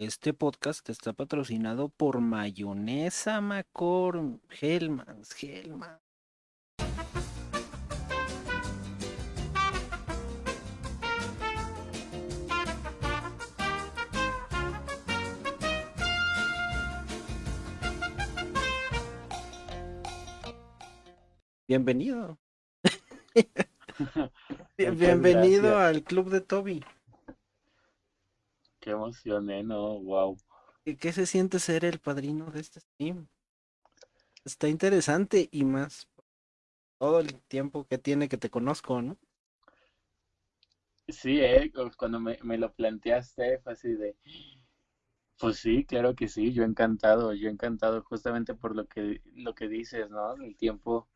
Este podcast está patrocinado por Mayonesa Macor Hellmans, Hellmans. Bienvenido. Bienvenido al club de Toby. Qué emoción, ¿eh? No, wow. ¿Qué se siente ser el padrino de este stream? Está interesante y más todo el tiempo que tiene que te conozco, ¿no? Sí, ¿eh? Cuando me, me lo planteaste fue así de... Pues sí, claro que sí, yo encantado, yo encantado justamente por lo que, lo que dices, ¿no? El tiempo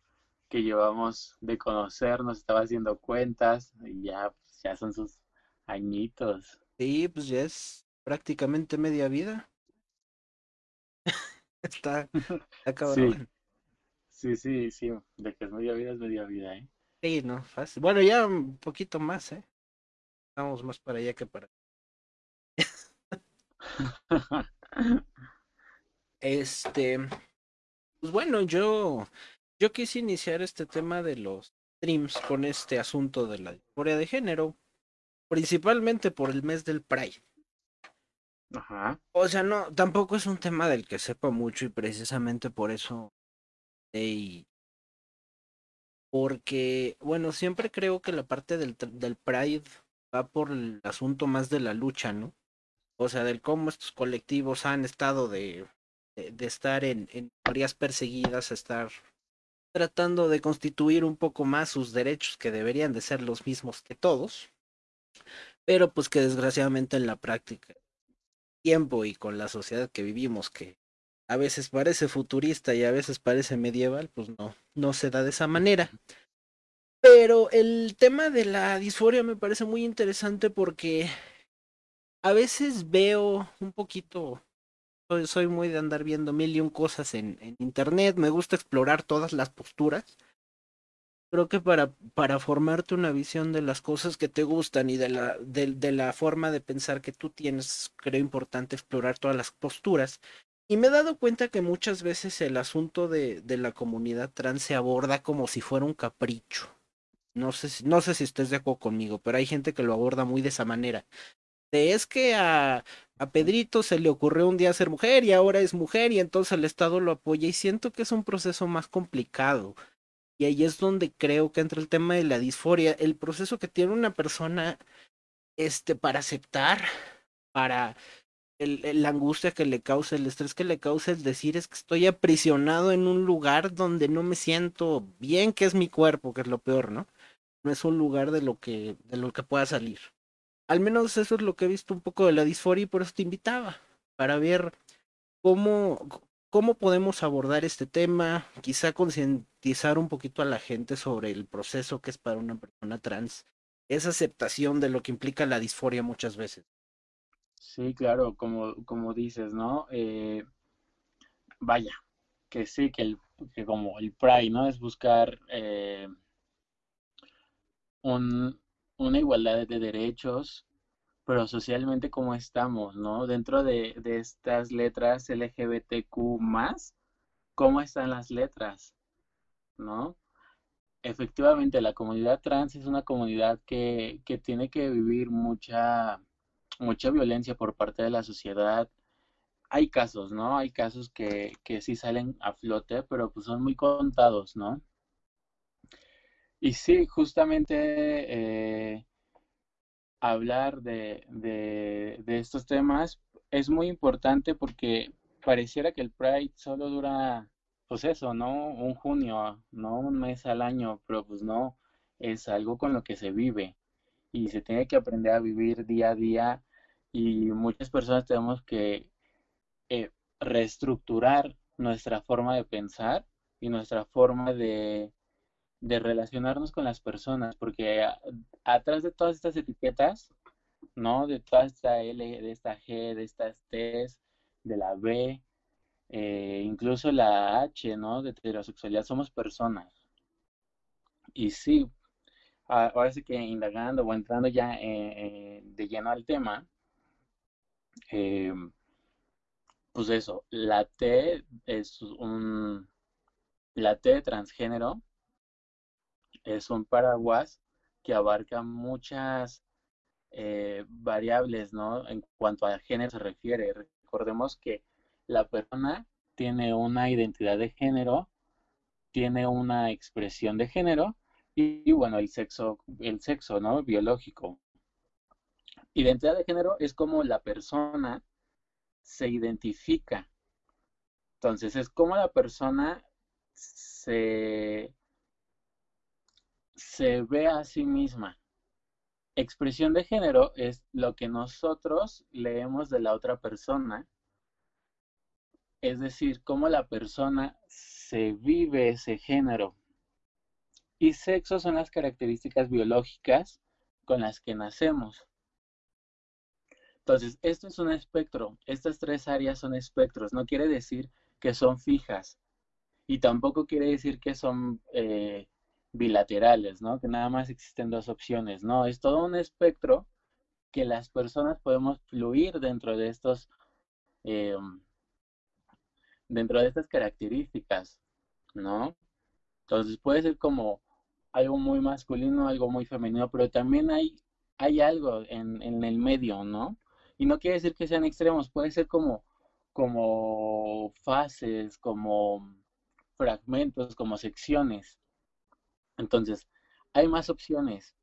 que llevamos de conocernos, estaba haciendo cuentas y ya, pues, ya son sus añitos. Sí, pues ya es prácticamente media vida. está, está Sí, sí, sí, sí, de que es media vida es media vida, ¿eh? Sí, no, fácil. Bueno, ya un poquito más, ¿eh? Estamos más para allá que para. este, pues bueno, yo yo quise iniciar este tema de los streams con este asunto de la disforia de género, principalmente por el mes del Pride. Ajá. O sea, no, tampoco es un tema del que sepa mucho y precisamente por eso. porque, bueno, siempre creo que la parte del, del Pride va por el asunto más de la lucha, ¿no? O sea, del cómo estos colectivos han estado de, de, estar en, en áreas perseguidas, estar tratando de constituir un poco más sus derechos que deberían de ser los mismos que todos, pero pues que desgraciadamente en la práctica, tiempo y con la sociedad que vivimos, que a veces parece futurista y a veces parece medieval, pues no, no se da de esa manera. Pero el tema de la disforia me parece muy interesante porque a veces veo un poquito soy, muy de andar viendo mil y un cosas en, en internet, me gusta explorar todas las posturas. Creo que para, para formarte una visión de las cosas que te gustan y de la, de, la forma de pensar que tú tienes, creo importante explorar todas las posturas. Y me he dado cuenta que muchas veces el asunto de, de la comunidad trans se aborda como si fuera un capricho. No sé, si, no sé si de acuerdo conmigo, pero hay gente que lo aborda muy de esa manera. De es que a, a Pedrito se le ocurrió un día ser mujer y ahora es mujer y entonces el Estado lo apoya y siento que es un proceso más complicado. Y ahí es donde creo que entra el tema de la disforia, el proceso que tiene una persona este para aceptar, para el, la angustia que le causa, el estrés que le causa, es decir, es que estoy aprisionado en un lugar donde no me siento bien, que es mi cuerpo, que es lo peor, ¿no? No es un lugar de lo que, de lo que pueda salir. Al menos eso es lo que he visto un poco de la disforia y por eso te invitaba, para ver cómo, cómo podemos abordar este tema, quizá concientizar un poquito a la gente sobre el proceso que es para una persona trans, esa aceptación de lo que implica la disforia muchas veces. Sí, claro, como, como dices, ¿no? Eh, vaya, que sí, que, el, que como el Pride, ¿no? Es buscar eh, un, una igualdad de derechos, pero socialmente cómo estamos, ¿no? Dentro de, de estas letras LGBTQ más, ¿cómo están las letras? ¿No? Efectivamente, la comunidad trans es una comunidad que, que tiene que vivir mucha, mucha violencia por parte de la sociedad. Hay casos, ¿no? Hay casos que, que sí salen a flote, pero pues son muy contados, ¿no? Y sí, justamente eh, hablar de, de, estos temas es muy importante porque pareciera que el Pride solo dura, pues eso, ¿no? Un junio, no un mes al año, pero pues no, es algo con lo que se vive y se tiene que aprender a vivir día a día y muchas personas tenemos que eh, reestructurar nuestra forma de pensar y nuestra forma de de relacionarnos con las personas, porque atrás de todas estas etiquetas, ¿no? De toda esta L, de esta G, de estas T, de la B, eh, incluso la H, ¿no? De heterosexualidad, somos personas. Y sí, ahora sí que indagando o entrando ya eh, eh, de lleno al tema, pues eso, la T es un, la T transgénero es un paraguas que abarca muchas eh, variables, ¿no? En cuanto a género se refiere. Recordemos que la persona tiene una identidad de género, tiene una expresión de género y, bueno, el sexo, el sexo, ¿no? Biológico. Identidad de género es como la persona se identifica. Entonces, es como la persona se, se ve a sí misma. Expresión de género es lo que nosotros leemos de la otra persona, es decir, cómo la persona se vive ese género. Y sexo son las características biológicas con las que nacemos. Entonces, esto es un espectro. Estas tres áreas son espectros. No quiere decir que son fijas. Y tampoco quiere decir que son eh, bilaterales, ¿no? Que nada más existen dos opciones, ¿no? Es todo un espectro que las personas podemos fluir dentro de estos, eh, dentro de estas características, ¿no? Entonces puede ser como algo muy masculino, algo muy femenino, pero también hay, hay algo en, en el medio, ¿no? Y no quiere decir que sean extremos, puede ser como, como fases, como fragmentos, como secciones. Entonces, hay más opciones.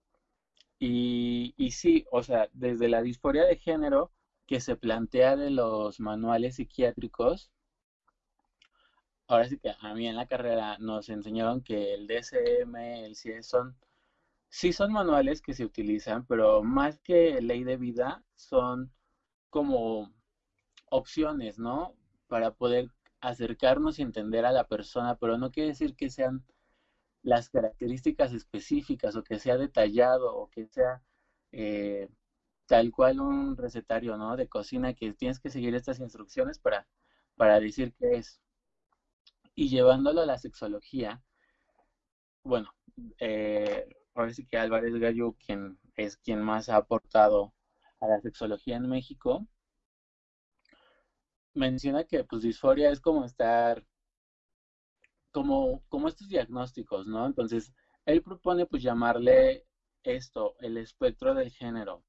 Y, y sí, o sea, desde la disforia de género que se plantea de los manuales psiquiátricos, ahora sí que a mí en la carrera nos enseñaron que el DSM, el CIE son, sí son manuales que se utilizan, pero más que ley de vida, son como opciones, ¿no? Para poder acercarnos y entender a la persona, pero no quiere decir que sean las características específicas o que sea detallado o que sea eh, tal cual un recetario ¿no? de cocina que tienes que seguir estas instrucciones para, para decir qué es. Y llevándolo a la sexología, bueno, eh, ahora sí que Álvarez Gallo, quien es quien más ha aportado a la sexología en México, menciona que pues disforia es como estar como, estos diagnósticos, ¿no? Entonces, él propone pues llamarle esto, el espectro del género,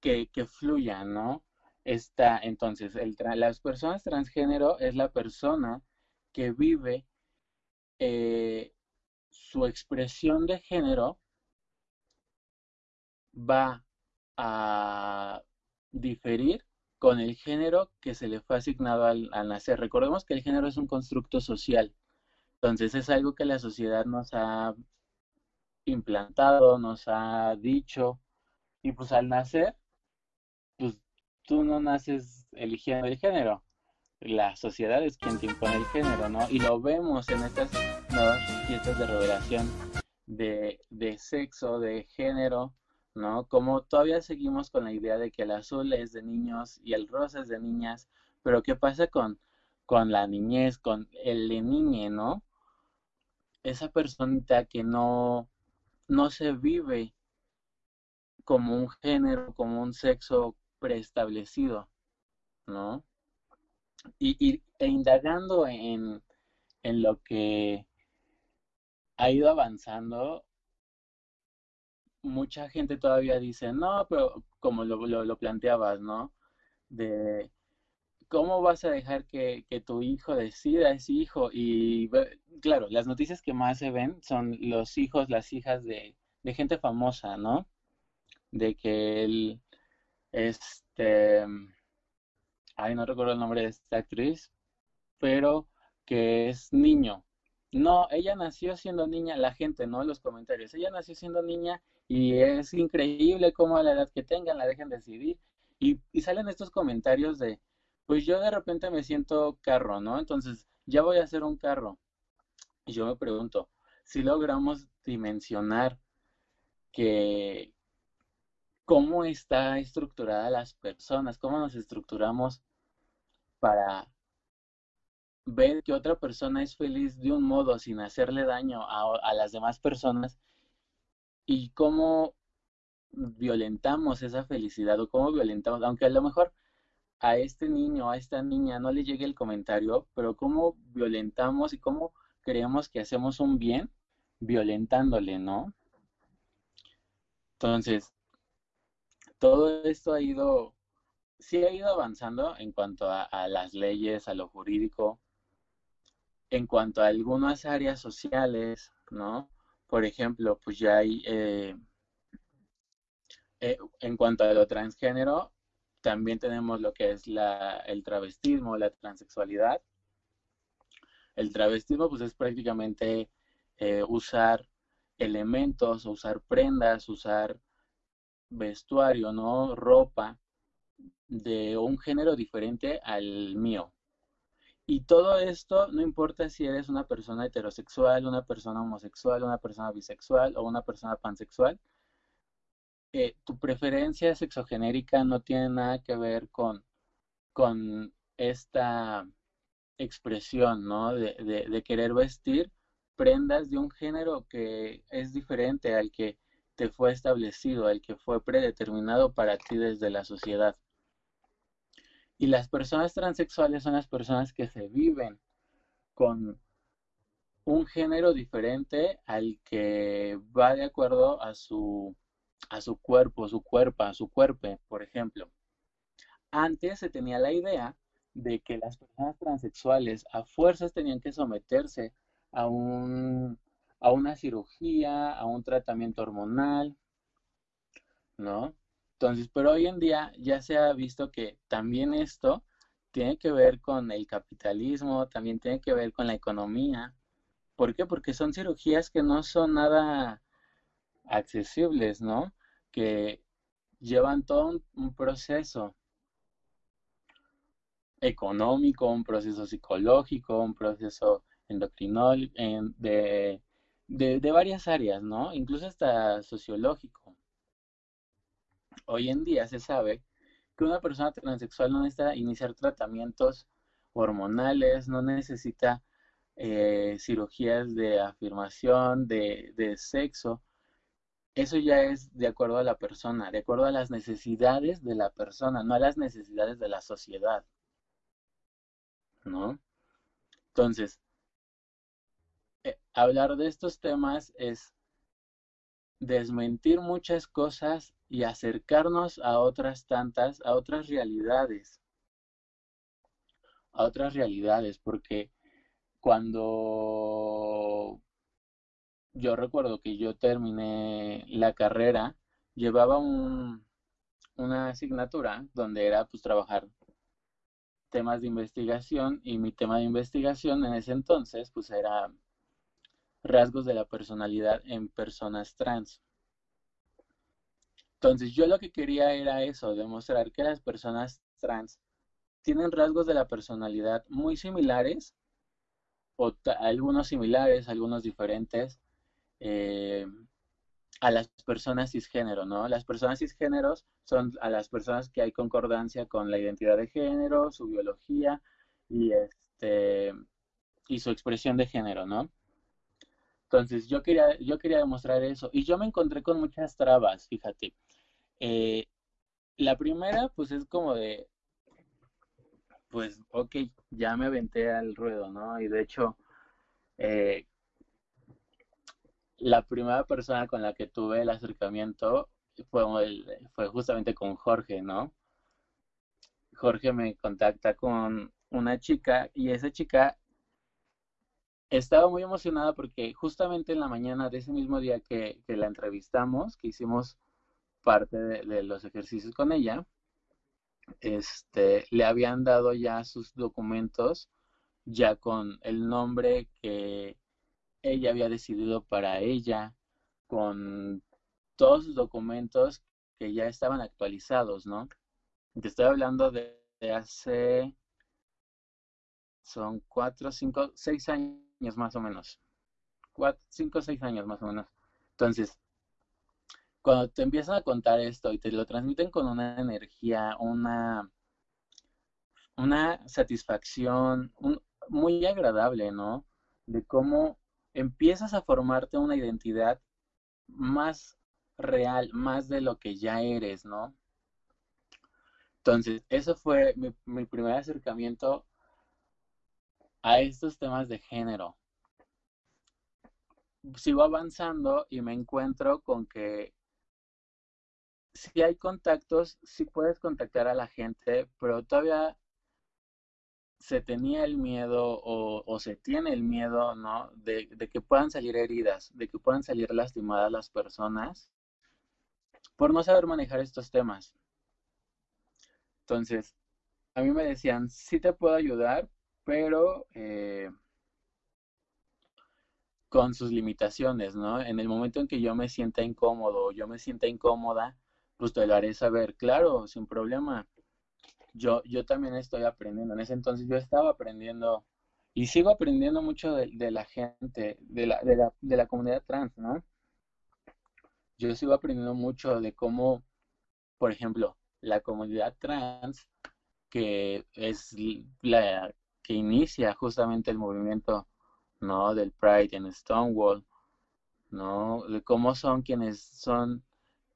que, fluya, ¿no? Está, entonces, las personas transgénero es la persona que vive eh, su expresión de género va a diferir con el género que se le fue asignado al, nacer. Recordemos que el género es un constructo social, entonces es algo que la sociedad nos ha implantado, nos ha dicho, y pues al nacer, pues tú no naces eligiendo el género, la sociedad es quien te impone el género, ¿no? Y lo vemos en estas nuevas fiestas de revelación de, de sexo, de género, ¿no? Como todavía seguimos con la idea de que el azul es de niños y el rosa es de niñas, pero ¿qué pasa con, con la niñez, con el de niñe, ¿no? Esa personita que no, no se vive como un género, como un sexo preestablecido, ¿no? Y, e indagando en, en lo que ha ido avanzando, mucha gente todavía dice, no, pero como lo, lo, planteabas, ¿no? De cómo vas a dejar que, tu hijo decida ese hijo. Y claro, las noticias que más se ven son los hijos, las hijas de, de gente famosa, ¿no? De que él, este, ay, no recuerdo el nombre de esta actriz, pero que es niño. No, ella nació siendo niña, la gente, ¿no? Los comentarios. Ella nació siendo niña y es increíble cómo a la edad que tengan la dejen decidir. Y, y salen estos comentarios de, pues yo de repente me siento carro, ¿no? Entonces, ya voy a hacer un carro. Y yo me pregunto, si logramos dimensionar que cómo está estructurada las personas, cómo nos estructuramos para ver que otra persona es feliz de un modo sin hacerle daño a, a las demás personas y cómo violentamos esa felicidad o cómo violentamos, aunque a lo mejor a este niño, a esta niña no le llegue el comentario, pero cómo violentamos y cómo creemos que hacemos un bien violentándole, ¿no? Entonces, todo esto ha ido, sí ha ido avanzando en cuanto a, las leyes, a lo jurídico, en cuanto a algunas áreas sociales, ¿no? Por ejemplo, pues ya hay, eh, eh, en cuanto a lo transgénero, también tenemos lo que es la, el travestismo, la transexualidad. El travestismo, pues es prácticamente eh, usar elementos, usar prendas, usar vestuario, ¿no? Ropa de un género diferente al mío. Y todo esto no importa si eres una persona heterosexual, una persona homosexual, una persona bisexual o una persona pansexual. Eh, tu preferencia sexogenérica no tiene nada que ver con, con esta expresión, ¿no? De, de querer vestir prendas de un género que es diferente al que te fue establecido, al que fue predeterminado para ti desde la sociedad. Y las personas transexuales son las personas que se viven con un género diferente al que va de acuerdo a su, a su cuerpo, su cuerpo, a su cuerpo, por ejemplo. Antes se tenía la idea de que las personas transexuales a fuerzas tenían que someterse a, un, a una cirugía, a un tratamiento hormonal, ¿no? Entonces, pero hoy en día ya se ha visto que también esto tiene que ver con el capitalismo, también tiene que ver con la economía. ¿Por qué? Porque son cirugías que no son nada accesibles, ¿no? Que llevan todo un, proceso económico, un proceso psicológico, un proceso endocrinol, de, de, varias áreas, ¿no? Incluso hasta sociológico. Hoy en día se sabe que una persona transexual no necesita iniciar tratamientos hormonales, no necesita eh, cirugías de afirmación, de, de sexo. Eso ya es de acuerdo a la persona, de acuerdo a las necesidades de la persona, no a las necesidades de la sociedad. ¿No? Entonces, eh, hablar de estos temas es desmentir muchas cosas y acercarnos a otras tantas, a otras realidades, a otras realidades, porque cuando yo recuerdo que yo terminé la carrera, llevaba un, una asignatura donde era pues trabajar temas de investigación y mi tema de investigación en ese entonces pues era rasgos de la personalidad en personas trans. Entonces yo lo que quería era eso, demostrar que las personas trans tienen rasgos de la personalidad muy similares, o algunos similares, algunos diferentes, eh, a las personas cisgénero, ¿no? Las personas cisgéneros son a las personas que hay concordancia con la identidad de género, su biología y este y su expresión de género, ¿no? Entonces yo quería, yo quería demostrar eso y yo me encontré con muchas trabas, fíjate. Eh, la primera, pues es como de, pues, ok, ya me aventé al ruedo, ¿no? Y de hecho, eh, la primera persona con la que tuve el acercamiento fue, fue justamente con Jorge, ¿no? Jorge me contacta con una chica y esa chica estaba muy emocionada porque justamente en la mañana de ese mismo día que, la entrevistamos, que hicimos parte de, los ejercicios con ella, este, le habían dado ya sus documentos, ya con el nombre que ella había decidido para ella, con todos sus documentos que ya estaban actualizados, ¿no? Te estoy hablando de, de hace, son cuatro, cinco, seis años más o menos. Cuatro, cinco seis años más o menos. Entonces, cuando te empiezan a contar esto y te lo transmiten con una energía, una, una satisfacción muy agradable, ¿no? De cómo empiezas a formarte una identidad más real, más de lo que ya eres, ¿no? Entonces, eso fue mi, mi primer acercamiento a estos temas de género. Sigo avanzando y me encuentro con que si hay contactos, si puedes contactar a la gente, pero todavía se tenía el miedo o, se tiene el miedo, ¿no? De, de, que puedan salir heridas, de que puedan salir lastimadas las personas por no saber manejar estos temas. Entonces, a mí me decían, sí te puedo ayudar, pero eh, con sus limitaciones, ¿no? En el momento en que yo me sienta incómodo o yo me sienta incómoda, pues te lo haré saber, claro, sin problema. Yo, yo también estoy aprendiendo. En ese entonces yo estaba aprendiendo y sigo aprendiendo mucho de, la gente, de la, de, la, de la comunidad trans, ¿no? Yo sigo aprendiendo mucho de cómo, por ejemplo, la comunidad trans, que es la que inicia justamente el movimiento, ¿no? Del Pride en Stonewall, ¿no? De cómo son quienes son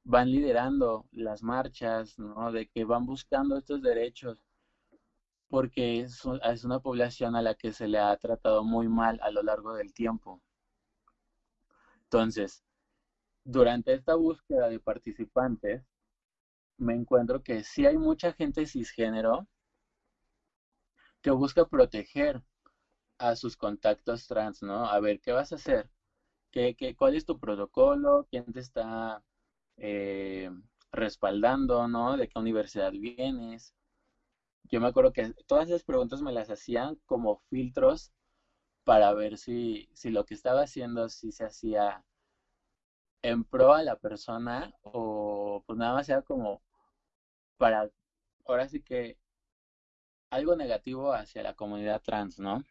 van liderando las marchas, ¿no? De que van buscando estos derechos, porque es, una población a la que se le ha tratado muy mal a lo largo del tiempo. Entonces, durante esta búsqueda de participantes, me encuentro que sí hay mucha gente cisgénero que busca proteger a sus contactos trans, ¿no? A ver, ¿qué vas a hacer? ¿Qué, qué, cuál es tu protocolo? ¿Quién te está eh, respaldando, ¿no? ¿De qué universidad vienes? Yo me acuerdo que todas esas preguntas me las hacían como filtros para ver si, si lo que estaba haciendo, si se hacía en pro a la persona o pues nada más era como para, ahora sí que algo negativo hacia la comunidad trans, ¿no?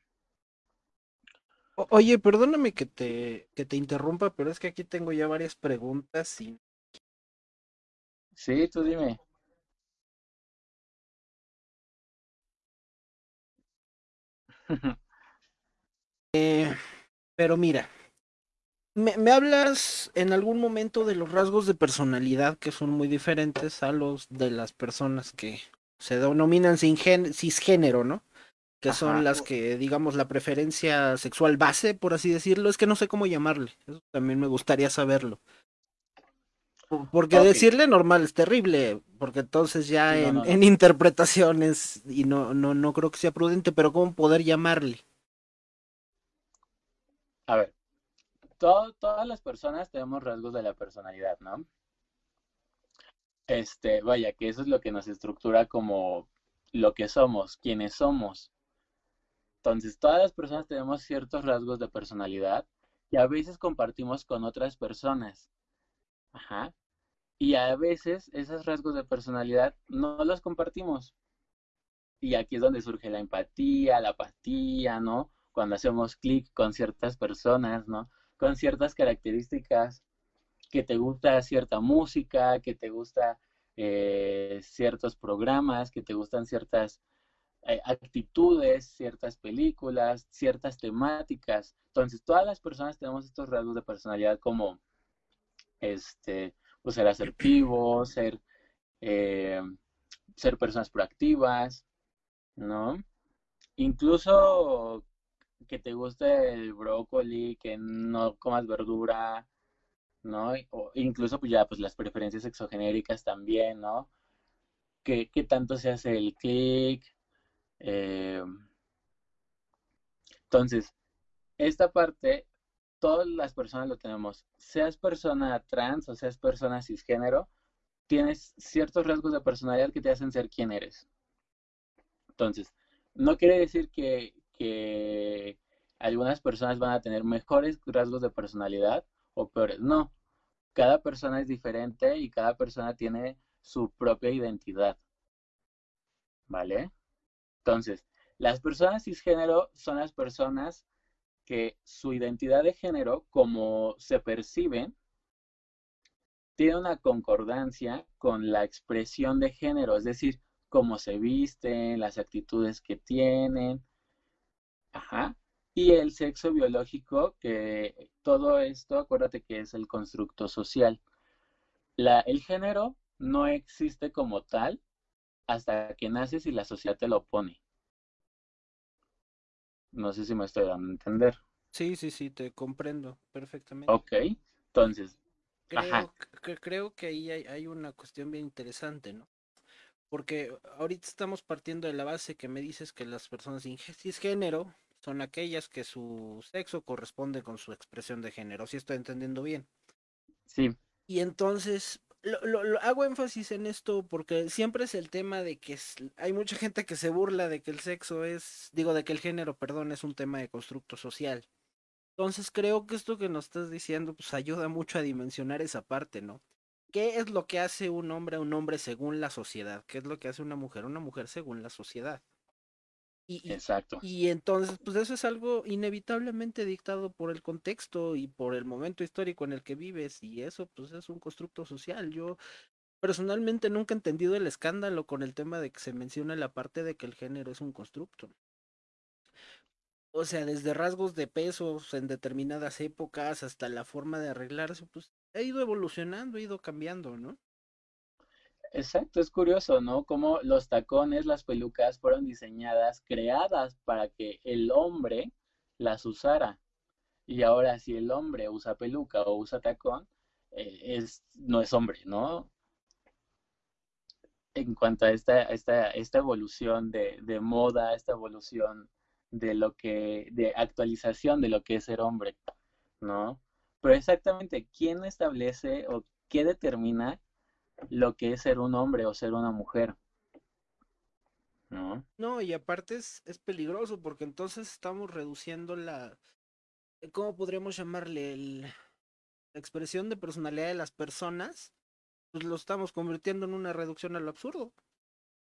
Oye, perdóname que te, que te interrumpa, pero es que aquí tengo ya varias preguntas y Sí, tú dime. Eh, pero mira, me, me hablas en algún momento de los rasgos de personalidad que son muy diferentes a los de las personas que se denominan sin cisgénero, ¿no? Que son las que, digamos, la preferencia sexual base, por así decirlo. Es que no sé cómo llamarle. Eso también me gustaría saberlo. Porque decirle normal es terrible, porque entonces ya en, interpretaciones, y no, no, no creo que sea prudente, pero ¿cómo poder llamarle? A ver, todas las personas tenemos rasgos de la personalidad, ¿no? Este, vaya, que eso es lo que nos estructura como lo que somos, quienes somos. Entonces, todas las personas tenemos ciertos rasgos de personalidad y a veces compartimos con otras personas. Ajá. Y a veces esos rasgos de personalidad no los compartimos. Y aquí es donde surge la empatía, la apatía, ¿no? Cuando hacemos clic con ciertas personas, ¿no? Con ciertas características, que te gusta cierta música, que te gusta eh, ciertos programas, que te gustan ciertas eh, actitudes, ciertas películas, ciertas temáticas. Entonces, todas las personas tenemos estos rasgos de personalidad como, este, pues ser asertivo, ser, eh, ser personas proactivas, ¿no? Incluso que te guste el brócoli, que no comas verdura, ¿no? O incluso pues ya pues las preferencias exogenéricas también, ¿no? Que, tanto se hace el clic. Eh, entonces, esta parte todas las personas lo tenemos. Seas persona trans o seas persona cisgénero, tienes ciertos rasgos de personalidad que te hacen ser quien eres. Entonces, no quiere decir que, que algunas personas van a tener mejores rasgos de personalidad o peores. No, cada persona es diferente y cada persona tiene su propia identidad. ¿Vale? Entonces, las personas cisgénero son las personas que su identidad de género, como se percibe, tiene una concordancia con la expresión de género, es decir, cómo se visten, las actitudes que tienen, ajá, y el sexo biológico, que todo esto, acuérdate que es el constructo social. la, el género no existe como tal hasta que naces y la sociedad te lo pone. No sé si me estoy dando a entender. Sí, sí, sí, te comprendo perfectamente. Ok, entonces, creo, que, creo que ahí hay, hay, una cuestión bien interesante, ¿no? Porque ahorita estamos partiendo de la base que me dices que las personas cisgénero son aquellas que su sexo corresponde con su expresión de género, si estoy entendiendo bien. Sí. Y entonces, lo, lo, hago énfasis en esto porque siempre es el tema de que hay mucha gente que se burla de que el sexo es, digo, de que el género, perdón, es un tema de constructo social. Entonces creo que esto que nos estás diciendo pues ayuda mucho a dimensionar esa parte, ¿no? ¿Qué es lo que hace un hombre a un hombre según la sociedad? ¿Qué es lo que hace una mujer a una mujer según la sociedad? Y, Exacto. Y entonces, pues eso es algo inevitablemente dictado por el contexto y por el momento histórico en el que vives y eso pues es un constructo social. Yo personalmente nunca he entendido el escándalo con el tema de que se menciona la parte de que el género es un constructo. O sea, desde rasgos de pesos en determinadas épocas hasta la forma de arreglarse, pues ha ido evolucionando, ha ido cambiando, ¿no? Exacto, es curioso, ¿no? Cómo los tacones, las pelucas fueron diseñadas, creadas para que el hombre las usara. Y ahora si el hombre usa peluca o usa tacón, eh, es, no es hombre, ¿no? En cuanto a esta, esta, esta evolución de, de moda, esta evolución de lo que, de actualización de lo que es ser hombre, ¿no? Pero exactamente, ¿quién establece o qué determina lo que es ser un hombre o ser una mujer. ¿No? No, y aparte es, es peligroso porque entonces estamos reduciendo la, ¿cómo podríamos llamarle? El, la expresión de personalidad de las personas, pues lo estamos convirtiendo en una reducción a lo absurdo.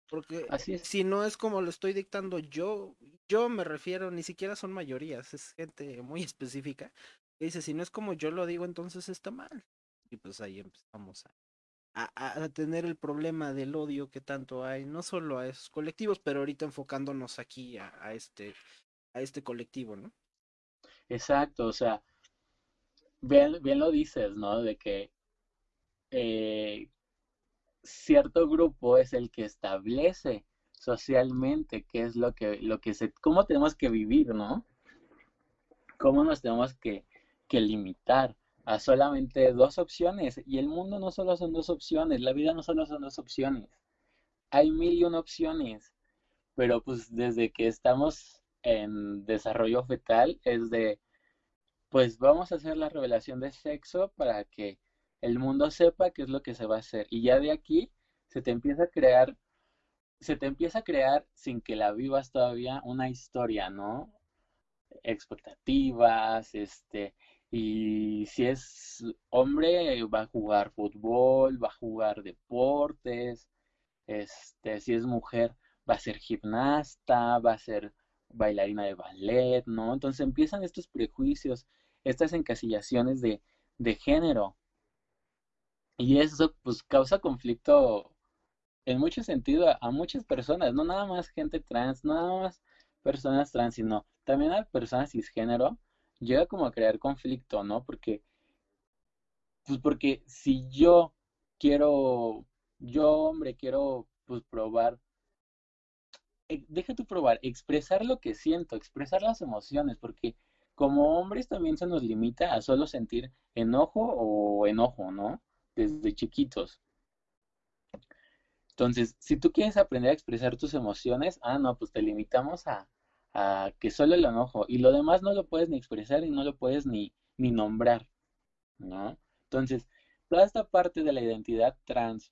Porque Así es. si no es como lo estoy dictando yo, yo me refiero, ni siquiera son mayorías, es gente muy específica. Que dice, si no es como yo lo digo, entonces está mal. Y pues ahí empezamos a, a, tener el problema del odio que tanto hay, no solo a esos colectivos, pero ahorita enfocándonos aquí a, este, a este colectivo, ¿no? Exacto, o sea, bien, bien lo dices, ¿no? De que eh, cierto grupo es el que establece socialmente qué es lo que, lo que se, cómo tenemos que vivir, ¿no? Cómo nos tenemos que, que limitar a solamente dos opciones. Y el mundo no solo son dos opciones, la vida no solo son dos opciones. Hay mil y una opciones. Pero pues desde que estamos en desarrollo fetal es de, pues vamos a hacer la revelación de sexo para que el mundo sepa qué es lo que se va a hacer. Y ya de aquí se te empieza a crear, se te empieza a crear sin que la vivas todavía una historia, ¿no? Expectativas, este, y si es hombre, va a jugar fútbol, va a jugar deportes. Este, si es mujer, va a ser gimnasta, va a ser bailarina de ballet, ¿no? Entonces empiezan estos prejuicios, estas encasillaciones de, de género. Y eso pues causa conflicto en mucho sentido a, muchas personas, no nada más gente trans, no nada más personas trans, sino también a personas cisgénero llega como a crear conflicto, ¿no? Porque, pues porque si yo quiero, yo hombre quiero, pues probar, eh, deja tu probar, expresar lo que siento, expresar las emociones, porque como hombres también se nos limita a solo sentir enojo o enojo, ¿no? Desde chiquitos. Entonces, si tú quieres aprender a expresar tus emociones, ah, no, pues te limitamos a, a que solo el enojo y lo demás no lo puedes ni expresar y no lo puedes ni, ni nombrar, ¿no? Entonces, toda esta parte de la identidad trans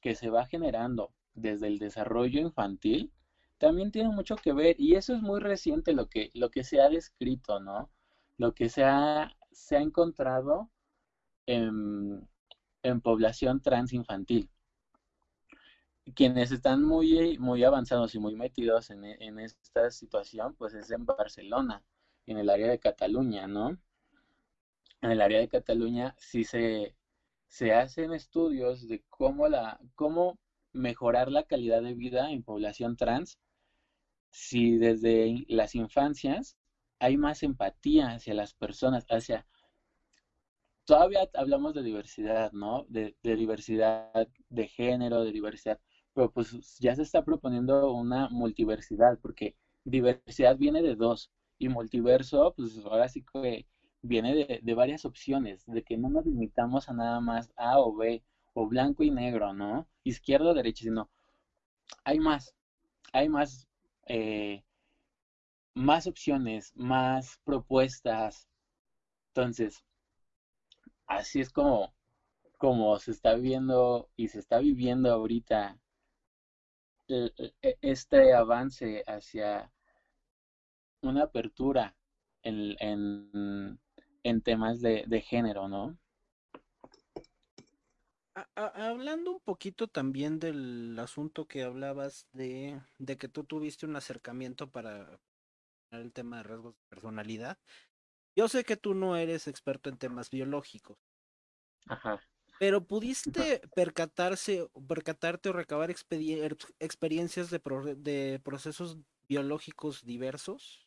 que se va generando desde el desarrollo infantil también tiene mucho que ver y eso es muy reciente lo que, lo que se ha descrito, ¿no? Lo que se ha, se ha encontrado en, en población trans infantil quienes están muy, muy avanzados y muy metidos en, en, esta situación, pues es en Barcelona, en el área de Cataluña, ¿no? En el área de Cataluña sí se, se hacen estudios de cómo, la, cómo mejorar la calidad de vida en población trans si desde las infancias hay más empatía hacia las personas, hacia todavía hablamos de diversidad, ¿no? De, de, diversidad de género, de diversidad, pero pues ya se está proponiendo una multiversidad, porque diversidad viene de dos, y multiverso, pues ahora sí que viene de, de varias opciones, de que no nos limitamos a nada más A o B, o blanco y negro, ¿no? Izquierda o derecha, sino hay más, hay más, eh, más opciones, más propuestas. Entonces, así es como, como se está viendo y se está viviendo ahorita este avance hacia una apertura en, en, en temas de, de, género, ¿no? hablando un poquito también del asunto que hablabas de, de que tú tuviste un acercamiento para el tema de rasgos de personalidad, yo sé que tú no eres experto en temas biológicos. Ajá. Pero pudiste percatarse, percatarte o recabar experiencias de, de, procesos biológicos diversos.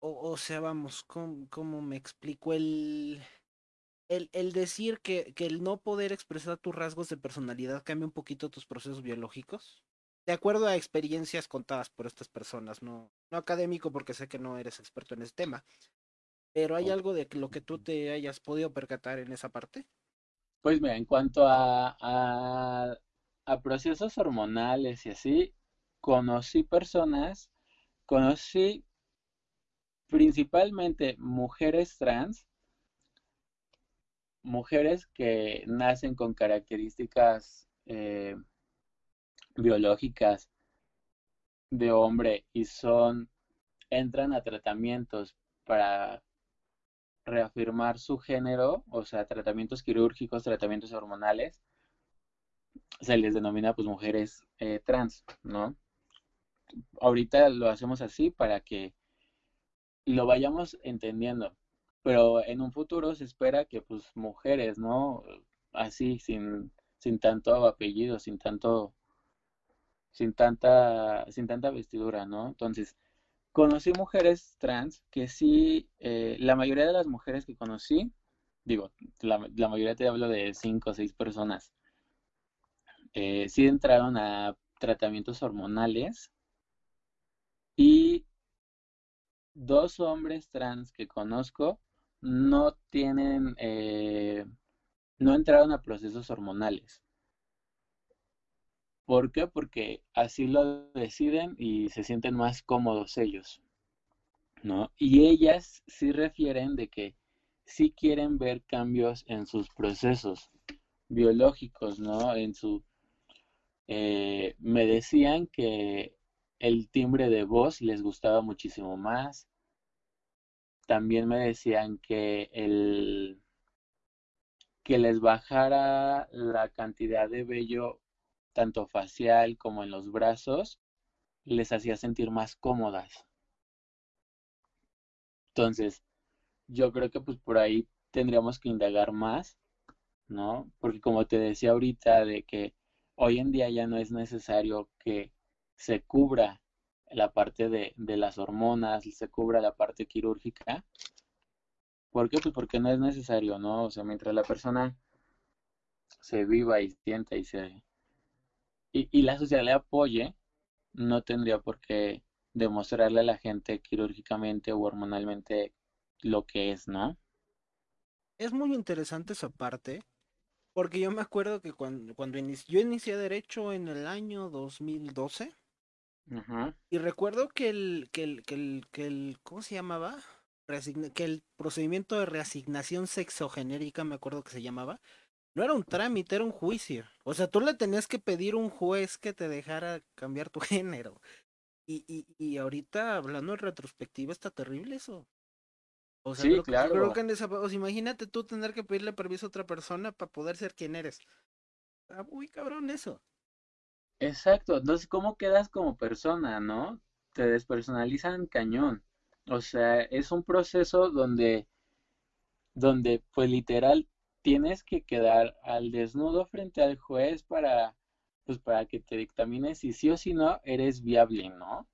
O, o sea, vamos, ¿cómo, ¿cómo, me explico? El, el, el decir que, que, el no poder expresar tus rasgos de personalidad cambia un poquito tus procesos biológicos. De acuerdo a experiencias contadas por estas personas, no, no académico porque sé que no eres experto en ese tema, pero ¿hay algo de lo que tú te hayas podido percatar en esa parte? Pues mira, en cuanto a, a, procesos hormonales y así, conocí personas, conocí principalmente mujeres trans, mujeres que nacen con características eh, biológicas de hombre y son entran a tratamientos para reafirmar su género, o sea, tratamientos quirúrgicos, tratamientos hormonales, se les denomina pues mujeres eh, trans, ¿no? Ahorita lo hacemos así para que lo vayamos entendiendo, pero en un futuro se espera que pues mujeres, ¿no? Así, sin, sin tanto apellido, sin tanto, sin tanta, sin tanta vestidura, ¿no? Entonces, conocí mujeres trans que sí, eh, la mayoría de las mujeres que conocí, digo, la, mayoría te hablo de cinco o seis personas, eh, sí entraron a tratamientos hormonales y dos hombres trans que conozco no tienen, eh, no entraron a procesos hormonales. ¿Por qué? Porque así lo deciden y se sienten más cómodos ellos, ¿no? Y ellas sí refieren de que sí quieren ver cambios en sus procesos biológicos, ¿no? En su... Eh, me decían que el timbre de voz les gustaba muchísimo más. También me decían que el que les bajara la cantidad de vello tanto facial como en los brazos, les hacía sentir más cómodas. Entonces, yo creo que pues por ahí tendríamos que indagar más, ¿no? Porque como te decía ahorita, de que hoy en día ya no es necesario que se cubra la parte de, de las hormonas, se cubra la parte quirúrgica. ¿Por qué? Pues porque no es necesario, ¿no? O sea, mientras la persona se viva y sienta y se y, la sociedad le apoye, no tendría por qué demostrarle a la gente quirúrgicamente o hormonalmente lo que es, ¿no? Es muy interesante esa parte, porque yo me acuerdo que cuando, cuando yo inicié Derecho en el año 2012, y recuerdo que el, que el, que el, que el, ¿cómo se llamaba? que el procedimiento de reasignación sexogenérica, me acuerdo que se llamaba, no era un trámite, era un juicio. O sea, tú le tenías que pedir a un juez que te dejara cambiar tu género. Y, y, y ahorita, hablando en retrospectiva, está terrible eso. O sea, sí, claro. creo que en esa, o sea, imagínate tú tener que pedirle permiso a otra persona para poder ser quien eres. Está muy cabrón eso. Exacto. Entonces, ¿cómo quedas como persona, no? Te despersonalizan cañón. O sea, es un proceso donde, donde, pues literal, tienes que quedar al desnudo frente al juez para, pues para que te dictamine si sí o si no eres viable, ¿no?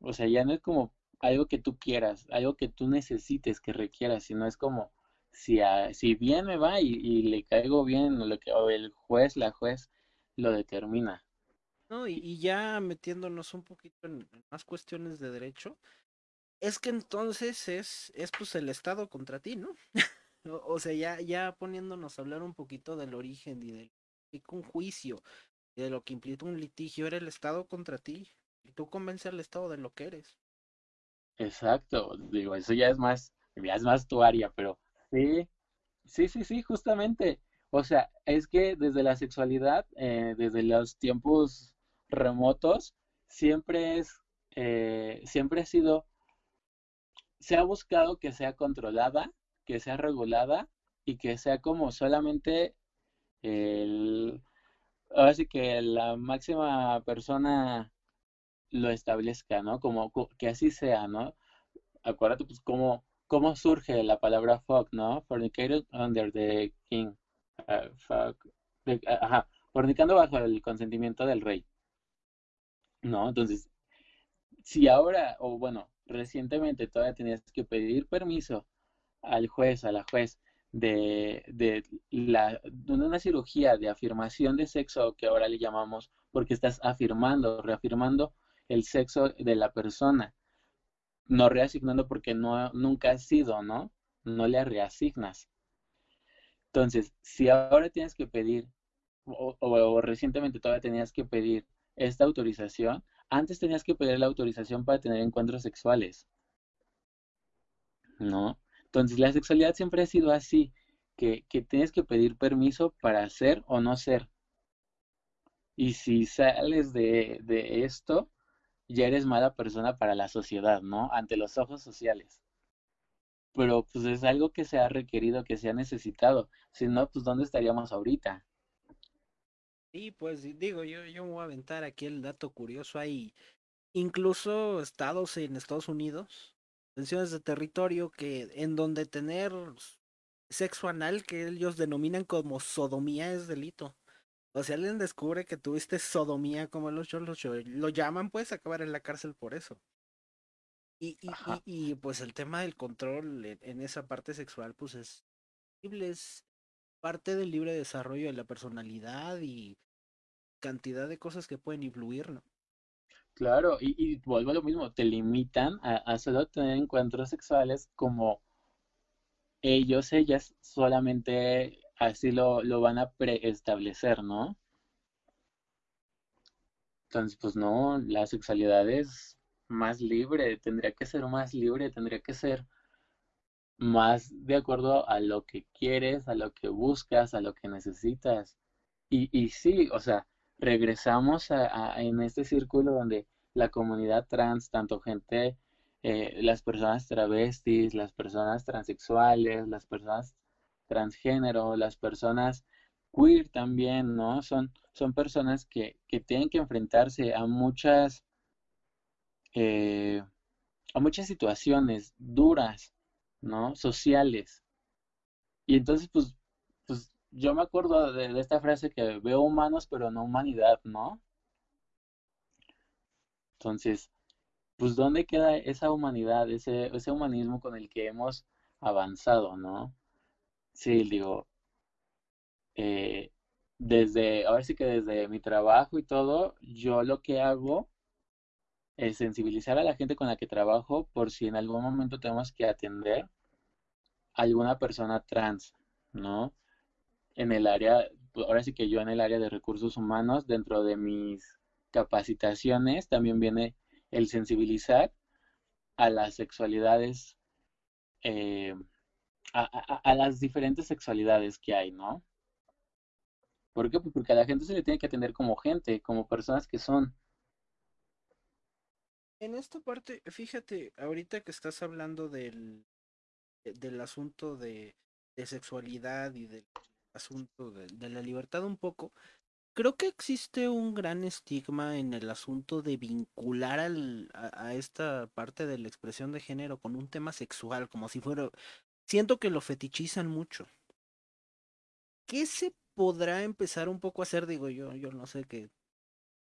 O sea, ya no es como algo que tú quieras, algo que tú necesites, que requieras, sino es como si, si bien me va y, le caigo bien, lo que, o el juez, la juez, lo determina. No, y, ya metiéndonos un poquito en, más cuestiones de derecho, es que entonces es, es pues el Estado contra ti, ¿no? o, sea, ya, ya poniéndonos a hablar un poquito del origen y del un juicio, de lo que implica un litigio, era el Estado contra ti. Y tú convences al Estado de lo que eres. Exacto, digo, eso ya es más, ya es más tu área, pero sí, sí, sí, sí, justamente. O sea, es que desde la sexualidad, eh, desde los tiempos remotos, siempre es, eh, siempre ha sido, se ha buscado que sea controlada, que sea regulada y que sea como solamente el, ahora sí que la máxima persona lo establezca, ¿no? Como que así sea, ¿no? Acuérdate, pues, cómo, cómo surge la palabra fuck, ¿no? Fornicated under the king. Uh, fuck. ajá, fornicando bajo el consentimiento del rey. ¿No? Entonces, si ahora, o bueno, recientemente todavía tenías que pedir permiso al juez, a la juez, de, de, la, de una cirugía de afirmación de sexo que ahora le llamamos, porque estás afirmando, reafirmando el sexo de la persona, no reasignando porque no, nunca ha sido, ¿no? No le reasignas. Entonces, si ahora tienes que pedir, o, o, recientemente todavía tenías que pedir esta autorización, antes tenías que pedir la autorización para tener encuentros sexuales. ¿No? Entonces, la sexualidad siempre ha sido así, que, que tienes que pedir permiso para ser o no ser. Y si sales de, de esto, ya eres mala persona para la sociedad, ¿no? Ante los ojos sociales. Pero pues es algo que se ha requerido, que se ha necesitado. Si no, pues ¿dónde estaríamos ahorita? Sí, pues digo, yo, yo me voy a aventar aquí el dato curioso. Hay incluso estados en Estados Unidos, tensiones de territorio, que en donde tener sexo anal, que ellos denominan como sodomía, es delito. O si alguien descubre que tuviste sodomía, como los cholos lo llaman, puedes acabar en la cárcel por eso. Y, y, y, pues el tema del control en, esa parte sexual, pues es, es parte del libre desarrollo de la personalidad y cantidad de cosas que pueden influir, ¿no? Claro, y, vuelvo a lo mismo, te limitan a, a solo tener encuentros sexuales como ellos, ellas solamente así lo, lo van a preestablecer, ¿no? Entonces, pues no, la sexualidad es más libre, tendría que ser más libre, tendría que ser más de acuerdo a lo que quieres, a lo que buscas, a lo que necesitas. Y, y sí, o sea, regresamos a, en este círculo donde la comunidad trans, tanto gente, eh, las personas travestis, las personas transexuales, las personas transgénero, las personas queer también, ¿no? Son, son personas que, que tienen que enfrentarse a muchas, eh, a muchas situaciones duras, ¿no? Sociales. Y entonces, pues, pues yo me acuerdo de, esta frase que veo humanos, pero no humanidad, ¿no? Entonces, pues, ¿dónde queda esa humanidad, ese, ese humanismo con el que hemos avanzado, ¿no? Sí, digo, eh, desde, ahora sí que desde mi trabajo y todo, yo lo que hago es sensibilizar a la gente con la que trabajo por si en algún momento tenemos que atender a alguna persona trans, ¿no? En el área, pues, ahora sí que yo en el área de recursos humanos, dentro de mis capacitaciones, también viene el sensibilizar a las sexualidades eh, a, las diferentes sexualidades que hay, ¿no? ¿Por qué? Pues porque a la gente se le tiene que atender como gente, como personas que son. En esta parte, fíjate, ahorita que estás hablando del, del asunto de, sexualidad y del asunto de, la libertad un poco, creo que existe un gran estigma en el asunto de vincular al, a, a, esta parte de la expresión de género con un tema sexual, como si fuera, siento que lo fetichizan mucho. ¿Qué se podrá empezar un poco a hacer? Digo yo, yo no sé que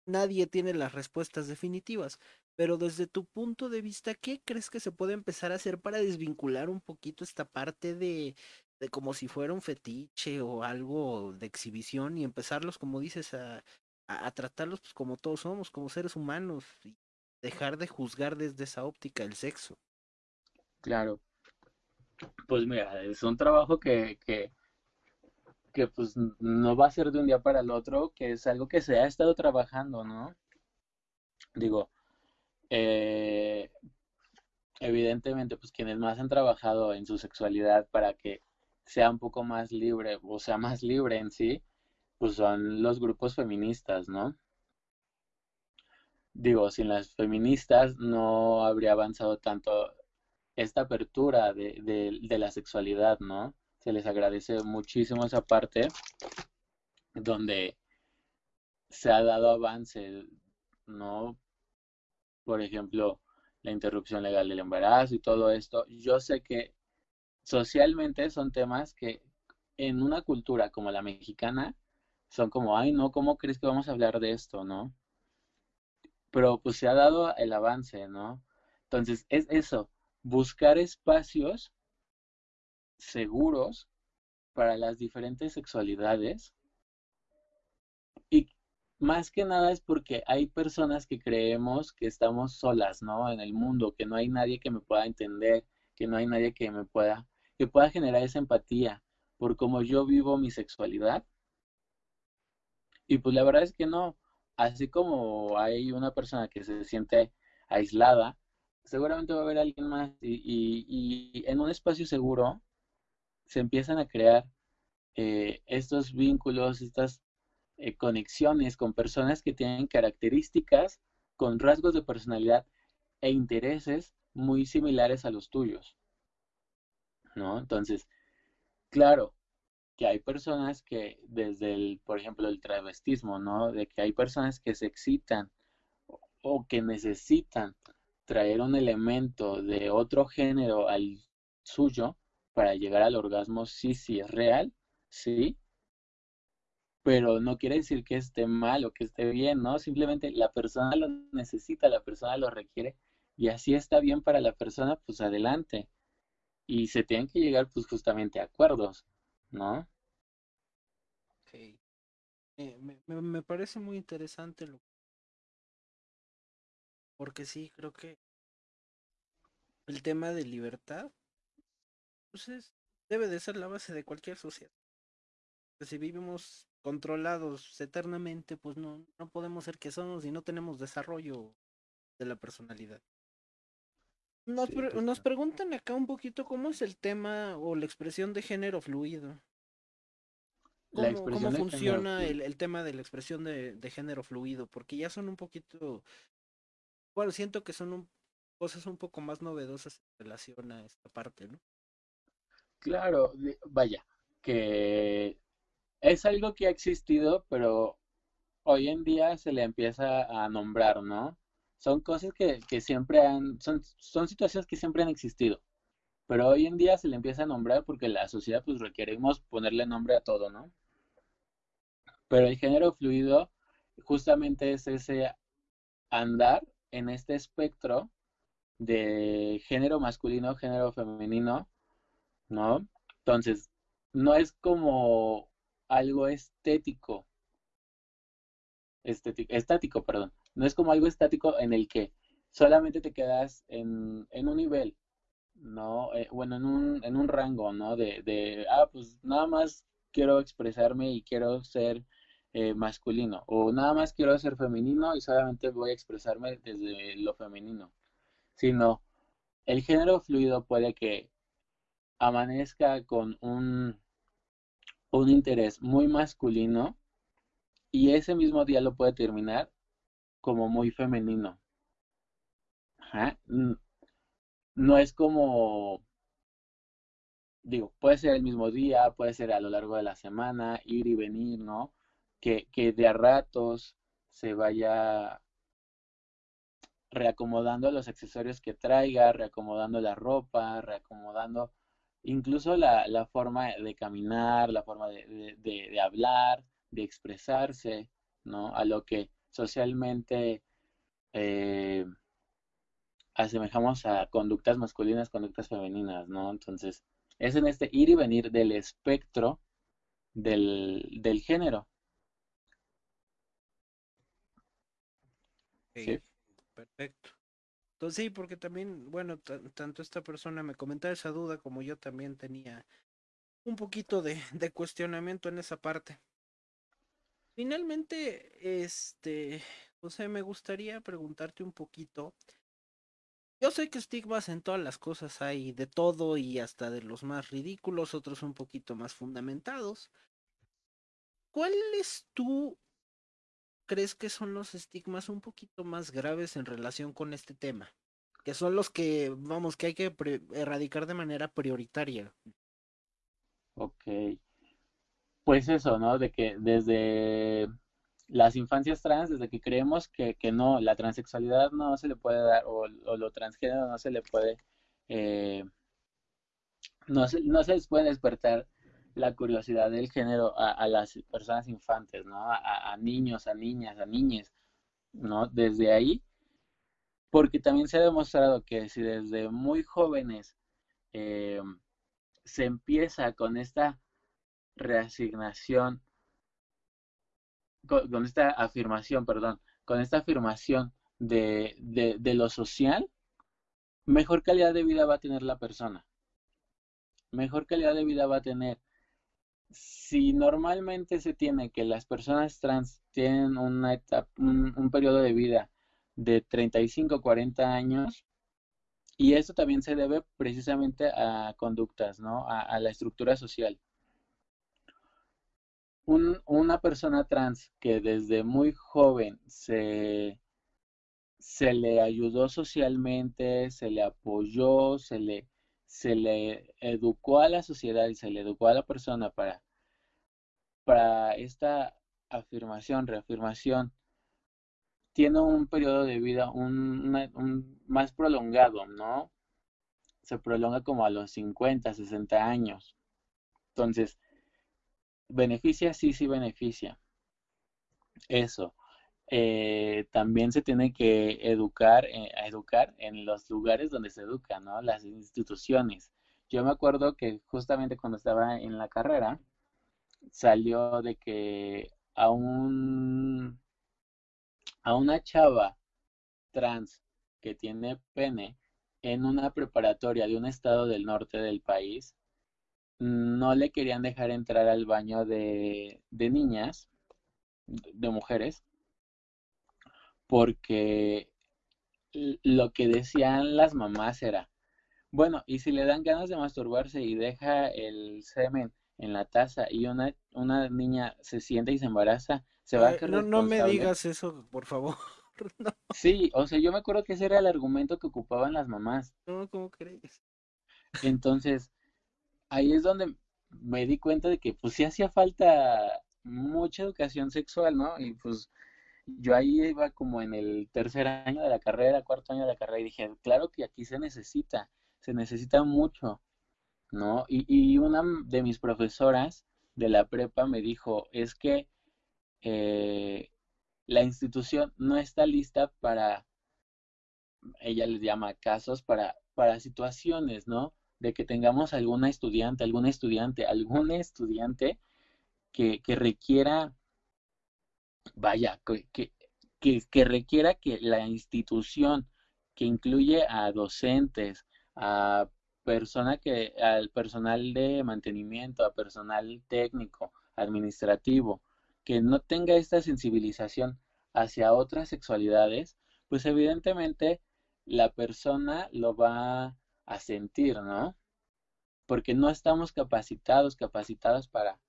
nadie tiene las respuestas definitivas, pero desde tu punto de vista, ¿qué crees que se puede empezar a hacer para desvincular un poquito esta parte de de como si fuera un fetiche o algo de exhibición y empezarlos, como dices, a, a, tratarlos pues, como todos somos, como seres humanos y dejar de juzgar desde esa óptica el sexo. Claro. Pues mira, es un trabajo que, que, que pues no va a ser de un día para el otro, que es algo que se ha estado trabajando, ¿no? Digo, eh, evidentemente, pues quienes más han trabajado en su sexualidad para que sea un poco más libre o sea más libre en sí, pues son los grupos feministas, ¿no? Digo, sin las feministas no habría avanzado tanto esta apertura de, de la sexualidad, ¿no? Se les agradece muchísimo esa parte donde se ha dado avance, ¿no? Por ejemplo, la interrupción legal del embarazo y todo esto. Yo sé que socialmente son temas que en una cultura como la mexicana son como, ay, no, ¿cómo crees que vamos a hablar de esto, no? Pero pues se ha dado el avance, ¿no? Entonces, es eso, buscar espacios seguros para las diferentes sexualidades y más que nada es porque hay personas que creemos que estamos solas, ¿no? En el mundo, que no hay nadie que me pueda entender, que no hay nadie que me pueda, que pueda generar esa empatía por cómo yo vivo mi sexualidad. Y pues la verdad es que no, así como hay una persona que se siente aislada, seguramente va a haber alguien más y, en un espacio seguro se empiezan a crear eh, estos vínculos, estas eh, conexiones con personas que tienen características con rasgos de personalidad e intereses muy similares a los tuyos. ¿No? Entonces, claro que hay personas que desde el, por ejemplo, el travestismo, ¿no? De que hay personas que se excitan o que necesitan traer un elemento de otro género al suyo para llegar al orgasmo, sí, sí es real, sí, pero no quiere decir que esté mal o que esté bien, ¿no? Simplemente la persona lo necesita, la persona lo requiere y así está bien para la persona, pues adelante. Y se tienen que llegar pues justamente a acuerdos, ¿no? Ok. Eh, me, me, parece muy interesante lo porque sí, creo que el tema de libertad pues es, debe de ser la base de cualquier sociedad. Si vivimos controlados eternamente, pues no, no podemos ser que somos y no tenemos desarrollo de la personalidad. Nos, pues, nos preguntan acá un poquito cómo es el tema o la expresión de género fluido. ¿Cómo, cómo funciona el, el, tema de la expresión de, de, género fluido? Porque ya son un poquito, bueno, siento que son un, cosas un poco más novedosas en relación a esta parte, ¿no? Claro, vaya, que es algo que ha existido, pero hoy en día se le empieza a nombrar, ¿no? Son cosas que, que siempre han, son, son situaciones que siempre han existido, pero hoy en día se le empieza a nombrar porque la sociedad pues requerimos ponerle nombre a todo, ¿no? Pero el género fluido justamente es ese andar en este espectro de género masculino, género femenino, ¿no? Entonces, no es como algo estético, estético, estático, perdón. No es como algo estático en el que solamente te quedas en, en un nivel, ¿no? Eh, bueno, en un, en un rango, ¿no? De, de, ah, pues nada más quiero expresarme y quiero ser eh, masculino, o nada más quiero ser femenino y solamente voy a expresarme desde lo femenino, sino el género fluido puede que amanezca con un un interés muy masculino y ese mismo día lo puede terminar como muy femenino. No es como, digo, puede ser el mismo día, puede ser a lo largo de la semana, ir y venir, ¿no? Que, que de a ratos se vaya reacomodando los accesorios que traiga, reacomodando la ropa, reacomodando incluso la, la forma de caminar, la forma de, de, hablar, de expresarse, ¿no? A lo que socialmente eh, asemejamos a conductas masculinas, conductas femeninas, ¿no? Entonces, es en este ir y venir del espectro del, del género. Sí. Perfecto. Entonces sí, porque también, bueno, tanto esta persona me comentaba esa duda como yo también tenía un poquito de, de cuestionamiento en esa parte. Finalmente, este, José, me gustaría preguntarte un poquito. Yo sé que estigmas en todas las cosas hay de todo y hasta de los más ridículos, otros un poquito más fundamentados. ¿Cuál es tu crees que son los estigmas un poquito más graves en relación con este tema? Que son los que, vamos, que hay que erradicar de manera prioritaria. Ok. Pues eso, ¿no? De que desde las infancias trans, desde que creemos que, que no, la transexualidad no se le puede dar, o, lo transgénero no se le puede, eh, no, se, no se les puede despertar la curiosidad del género a, las personas infantes, ¿no? A, niños, a niñas, a niñas, ¿no? Desde ahí, porque también se ha demostrado que si desde muy jóvenes eh, se empieza con esta reasignación, con, esta afirmación, perdón, con esta afirmación de, de lo social, mejor calidad de vida va a tener la persona. Mejor calidad de vida va a tener si normalmente se tiene que las personas trans tienen una un, periodo de vida de 35 40 años, y esto también se debe precisamente a conductas, ¿no? A, la estructura social. Una persona trans que desde muy joven se, se le ayudó socialmente, se le apoyó, se le, se le educó a la sociedad y se le educó a la persona para, para esta afirmación, reafirmación, tiene un periodo de vida un, más prolongado, ¿no? Se prolonga como a los 50, 60 años. Entonces, beneficia, sí, sí beneficia. Eso. Eh, también se tiene que educar, eh, educar en los lugares donde se educa, ¿no? Las instituciones. Yo me acuerdo que justamente cuando estaba en la carrera, salió de que a un a una chava trans que tiene pene en una preparatoria de un estado del norte del país, no le querían dejar entrar al baño de, de niñas, de mujeres, porque lo que decían las mamás era, bueno, y si le dan ganas de masturbarse y deja el semen en la taza y una, una niña se siente y se embaraza, se va a no, no me digas eso, por favor. Sí, o sea, yo me acuerdo que ese era el argumento que ocupaban las mamás. No, ¿cómo crees? Entonces, ahí es donde me di cuenta de que pues sí hacía falta mucha educación sexual, ¿no? Y pues yo ahí iba como en el tercer año de la carrera, cuarto año de la carrera, y dije, claro que aquí se necesita, se necesita mucho, ¿no? Y, y una de mis profesoras de la prepa me dijo, es que eh, la institución no está lista para, ella les llama casos, para, para situaciones, ¿no? De que tengamos alguna estudiante, algún estudiante, algún estudiante que, que requiera vaya, que, que, que requiera que la institución que incluye a docentes, a persona que, al personal de mantenimiento, a personal técnico, administrativo, que no tenga esta sensibilización hacia otras sexualidades, pues evidentemente la persona lo va a sentir, ¿no? Porque no estamos capacitados, capacitados para,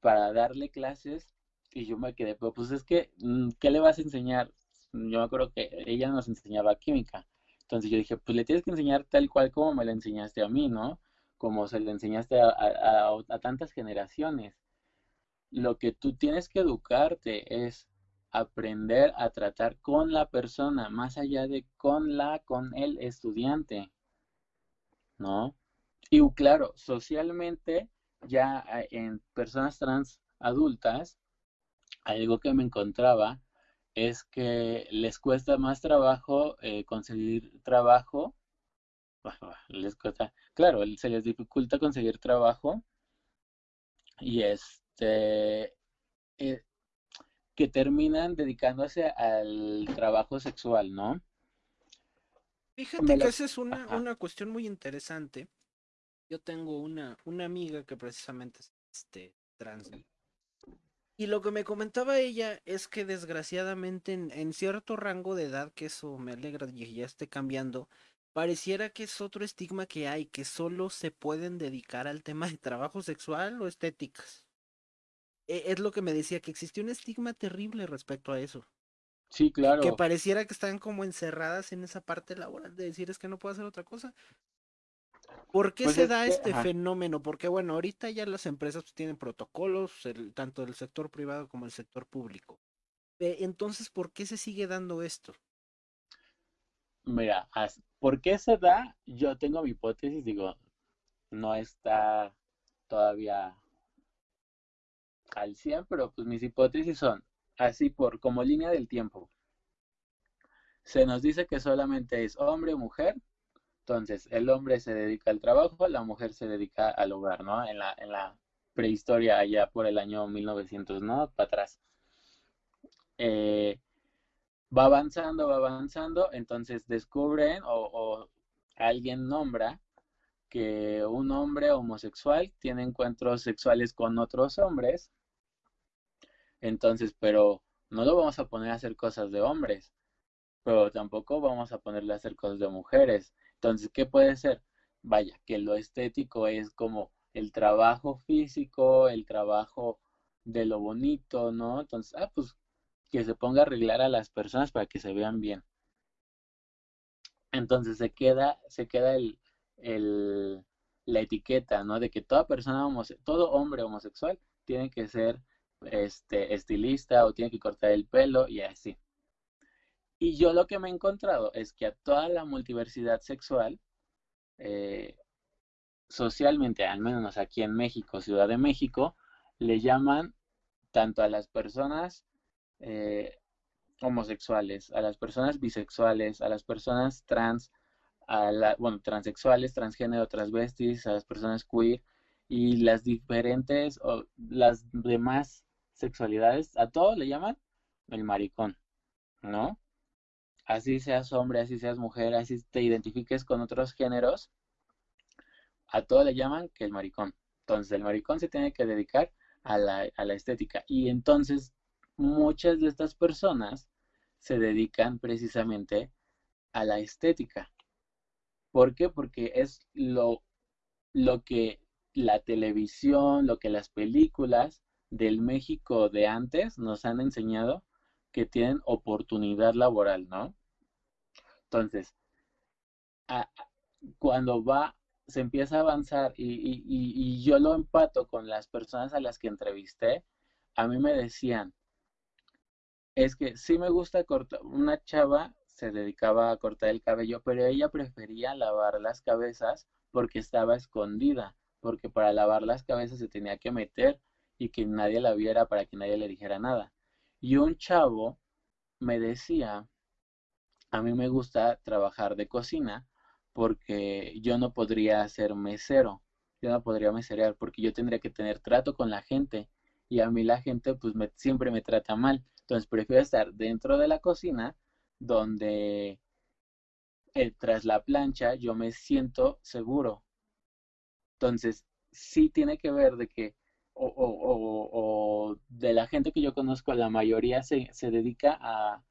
para darle clases y yo me quedé, pero pues es que, mm, ¿qué le vas a enseñar? Yo me acuerdo que ella nos enseñaba química. Entonces yo dije, pues le tienes que enseñar tal cual como me la enseñaste a mí, ¿no? Como se le enseñaste a tantas generaciones. Lo que tú tienes que educarte es aprender a tratar con la persona, más allá de con la, con el estudiante, ¿no? Y claro, socialmente, ya eh, en personas trans adultas, algo que me encontraba es que les cuesta más trabajo eh, conseguir trabajo les cuesta, claro, se les dificulta conseguir trabajo y este eh, que terminan dedicándose al trabajo sexual, ¿no? Fíjate que esa es una, una cuestión muy interesante. Yo tengo una, una amiga que precisamente es este, trans. Y lo que me comentaba ella es que desgraciadamente en, en, cierto rango de edad, que eso me alegra y ya esté cambiando, pareciera que es otro estigma que hay, que solo se pueden dedicar al tema de trabajo sexual o estéticas. E, es lo que me decía, que existía un estigma terrible respecto a eso. Sí, claro. Que pareciera que están como encerradas en esa parte laboral de decir es que no puedo hacer otra cosa. ¿Por qué pues se da este fenómeno? Porque bueno, ahorita ya las empresas pues, tienen protocolos, tanto del sector privado como el sector público. Entonces, ¿por qué se sigue dando esto? Mira, ¿por qué se da? Yo tengo mi hipótesis, digo, no está todavía al 100, pero pues mis hipótesis son así por como línea del tiempo. Se nos dice que solamente es hombre o mujer, entonces el hombre se dedica al trabajo, la mujer se dedica al hogar, ¿no? En la, en la prehistoria allá por el año 1900, ¿no? Para atrás. Eh, va avanzando, va avanzando, entonces descubren o, o alguien nombra que un hombre homosexual tiene encuentros sexuales con otros hombres entonces, pero no lo vamos a poner a hacer cosas de hombres, pero tampoco vamos a ponerle a hacer cosas de mujeres. Entonces, ¿qué puede ser? Vaya, que lo estético es como el trabajo físico, el trabajo de lo bonito, ¿no? Entonces, ah, pues que se ponga a arreglar a las personas para que se vean bien. Entonces se queda, se queda el, la etiqueta, ¿no? De que toda persona todo hombre homosexual tiene que ser este, estilista o tiene que cortar el pelo y así. Y yo lo que me he encontrado es que a toda la multiversidad sexual, eh, socialmente, al menos aquí en México, Ciudad de México, le llaman tanto a las personas eh, homosexuales, a las personas bisexuales, a las personas trans, a bueno, transexuales, transgénero, transvestis, a las personas queer y las diferentes o las demás sexualidades, a todos le llaman el maricón, ¿no? Así seas hombre, así seas mujer, así te identifiques con otros géneros, a todos le llaman que el maricón. Entonces el maricón se tiene que dedicar a la, a la estética. Y entonces muchas de estas personas se dedican precisamente a la estética. ¿Por qué? Porque es lo, lo que la televisión, lo que las películas del México de antes nos han enseñado que tienen oportunidad laboral, ¿no? Entonces, cuando va, se empieza a avanzar y, y, y, yo lo empato con las personas a las que entrevisté, a mí me decían, es que sí me gusta cortar, una chava se dedicaba a cortar el cabello, pero ella prefería lavar las cabezas porque estaba escondida, porque para lavar las cabezas se tenía que meter y que nadie la viera para que nadie le dijera nada. Y un chavo me decía, a mí me gusta trabajar de cocina porque yo no podría ser mesero, yo no podría meserear porque yo tendría que tener trato con la gente y a mí la gente pues siempre me trata mal. Entonces prefiero estar dentro de la cocina donde tras la plancha yo me siento seguro. Entonces sí tiene que ver de que o, de la gente que yo conozco, la mayoría se, se dedica a,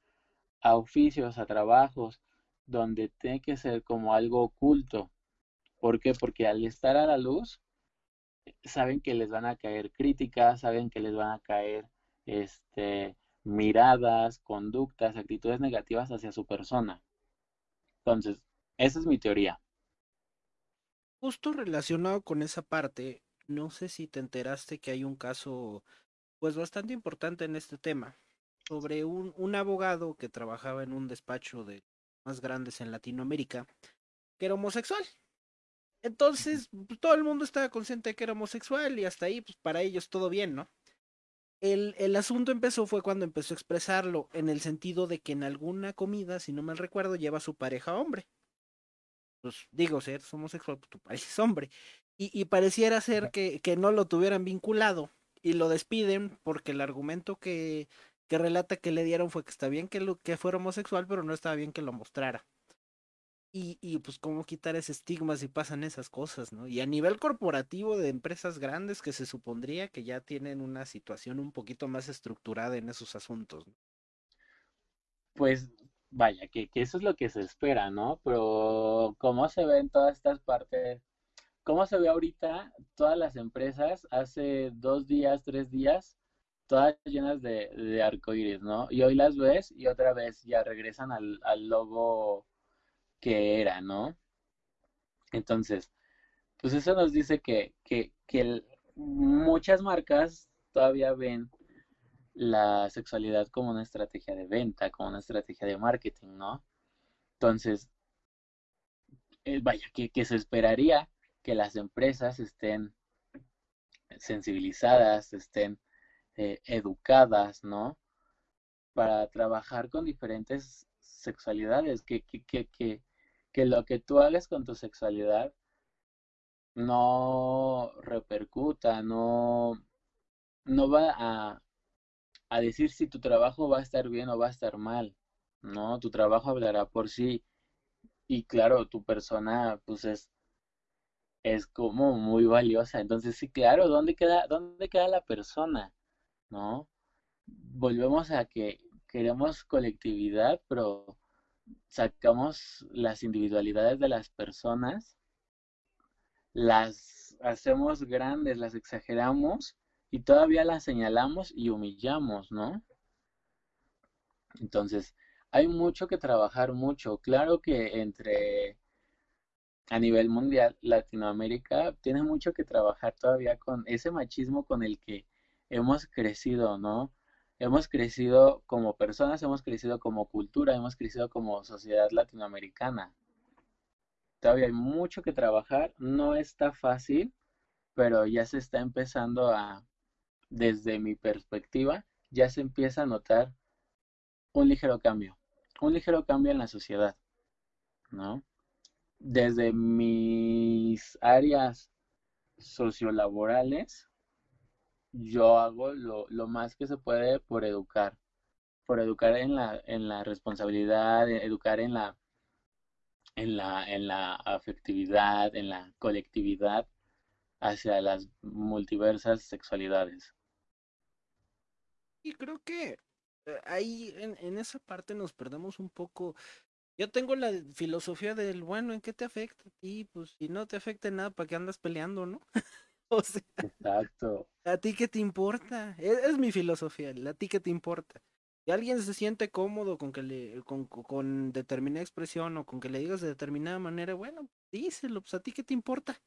a, oficios, a trabajos, donde tiene que ser como algo oculto. ¿Por qué? Porque al estar a la luz, saben que les van a caer críticas, saben que les van a caer este, miradas, conductas, actitudes negativas hacia su persona. Entonces, esa es mi teoría. Justo relacionado con esa parte, no sé si te enteraste que hay un caso pues bastante importante en este tema sobre un, un abogado que trabajaba en un despacho de más grandes en Latinoamérica que era homosexual. Entonces, pues, todo el mundo estaba consciente de que era homosexual y hasta ahí, pues para ellos todo bien, ¿no? El, el asunto empezó fue cuando empezó a expresarlo, en el sentido de que en alguna comida, si no mal recuerdo, lleva a su pareja hombre. pues digo, si eres homosexual, pues tu país es hombre. Y, y pareciera ser que, que no lo tuvieran vinculado y lo despiden porque el argumento que, que relata que le dieron fue que está bien que, lo, que fuera homosexual, pero no estaba bien que lo mostrara. Y, y pues cómo quitar ese estigma si pasan esas cosas, ¿no? Y a nivel corporativo de empresas grandes que se supondría que ya tienen una situación un poquito más estructurada en esos asuntos. ¿no? Pues vaya, que, que eso es lo que se espera, ¿no? Pero cómo se ve en todas estas partes, cómo se ve ahorita todas las empresas hace dos días, tres días, todas llenas de, de arcoíris, ¿no? Y hoy las ves y otra vez ya regresan al, logo que era, ¿no? Entonces, pues eso nos dice que, que, que muchas marcas todavía ven la sexualidad como una estrategia de venta, como una estrategia de marketing, ¿no? Entonces, eh, vaya, que se esperaría que las empresas estén sensibilizadas, estén eh, educadas, ¿no? Para trabajar con diferentes sexualidades, que, que, que, que, lo que tú hagas con tu sexualidad no repercuta, no, no va a, a decir si tu trabajo va a estar bien o va a estar mal, ¿no? Tu trabajo hablará por sí y claro, tu persona pues es, es como muy valiosa. Entonces sí, claro, ¿dónde queda, dónde queda la persona? ¿No? Volvemos a que queremos colectividad, pero sacamos las individualidades de las personas, las hacemos grandes, las exageramos y todavía las señalamos y humillamos, ¿no? Entonces, hay mucho que trabajar, mucho. Claro que entre a nivel mundial, Latinoamérica tiene mucho que trabajar todavía con ese machismo con el que hemos crecido, ¿no? Hemos crecido como personas, hemos crecido como cultura, hemos crecido como sociedad latinoamericana. Todavía hay mucho que trabajar, no está fácil, pero ya se está empezando a, desde mi perspectiva, ya se empieza a notar un ligero cambio, un ligero cambio en la sociedad, ¿no? Desde mis áreas sociolaborales, yo hago lo, lo más que se puede por educar, por educar en la, en la responsabilidad, educar en la, en la, en la afectividad, en la colectividad hacia las multiversas sexualidades. Y creo que eh, ahí en, en esa parte nos perdemos un poco. Yo tengo la filosofía del, bueno, ¿en qué te afecta a ti? Pues si no te afecta en nada, ¿para qué andas peleando, no? O sea, Exacto, ¿a ti qué te importa? Es, es mi filosofía, ¿a ti qué te importa? Si alguien se siente cómodo con que le, con, con determinada expresión o con que le digas de determinada manera, bueno, díselo, pues a ti qué te importa.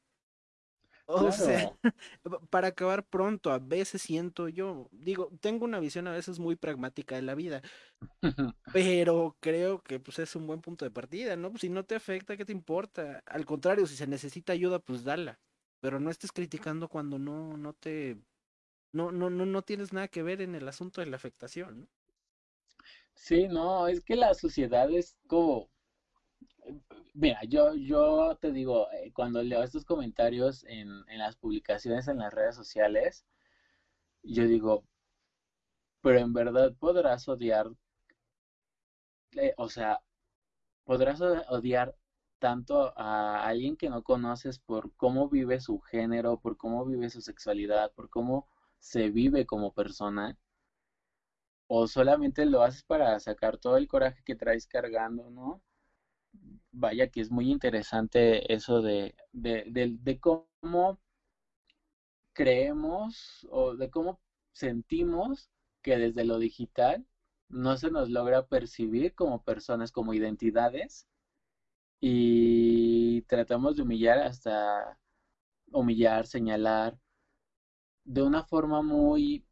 O sea, para acabar pronto, a veces siento yo, digo, tengo una visión a veces muy pragmática de la vida, pero creo que pues es un buen punto de partida, ¿no? Pues, si no te afecta, ¿qué te importa? Al contrario, si se necesita ayuda, pues dala, pero no estés criticando cuando no, no te, no, no, no, no tienes nada que ver en el asunto de la afectación, ¿no? Sí, no, es que la sociedad es como, mira, yo, yo te digo, eh, cuando leo estos comentarios en, en las publicaciones en las redes sociales, yo digo, pero en verdad podrás odiar, eh, o sea, podrás odiar tanto a alguien que no conoces por cómo vive su género, por cómo vive su sexualidad, por cómo se vive como persona, o solamente lo haces para sacar todo el coraje que traes cargando, ¿no? Vaya que es muy interesante eso de, de, cómo creemos o de cómo sentimos que desde lo digital no se nos logra percibir como personas, como identidades, y tratamos de humillar hasta humillar, señalar, de una forma muy,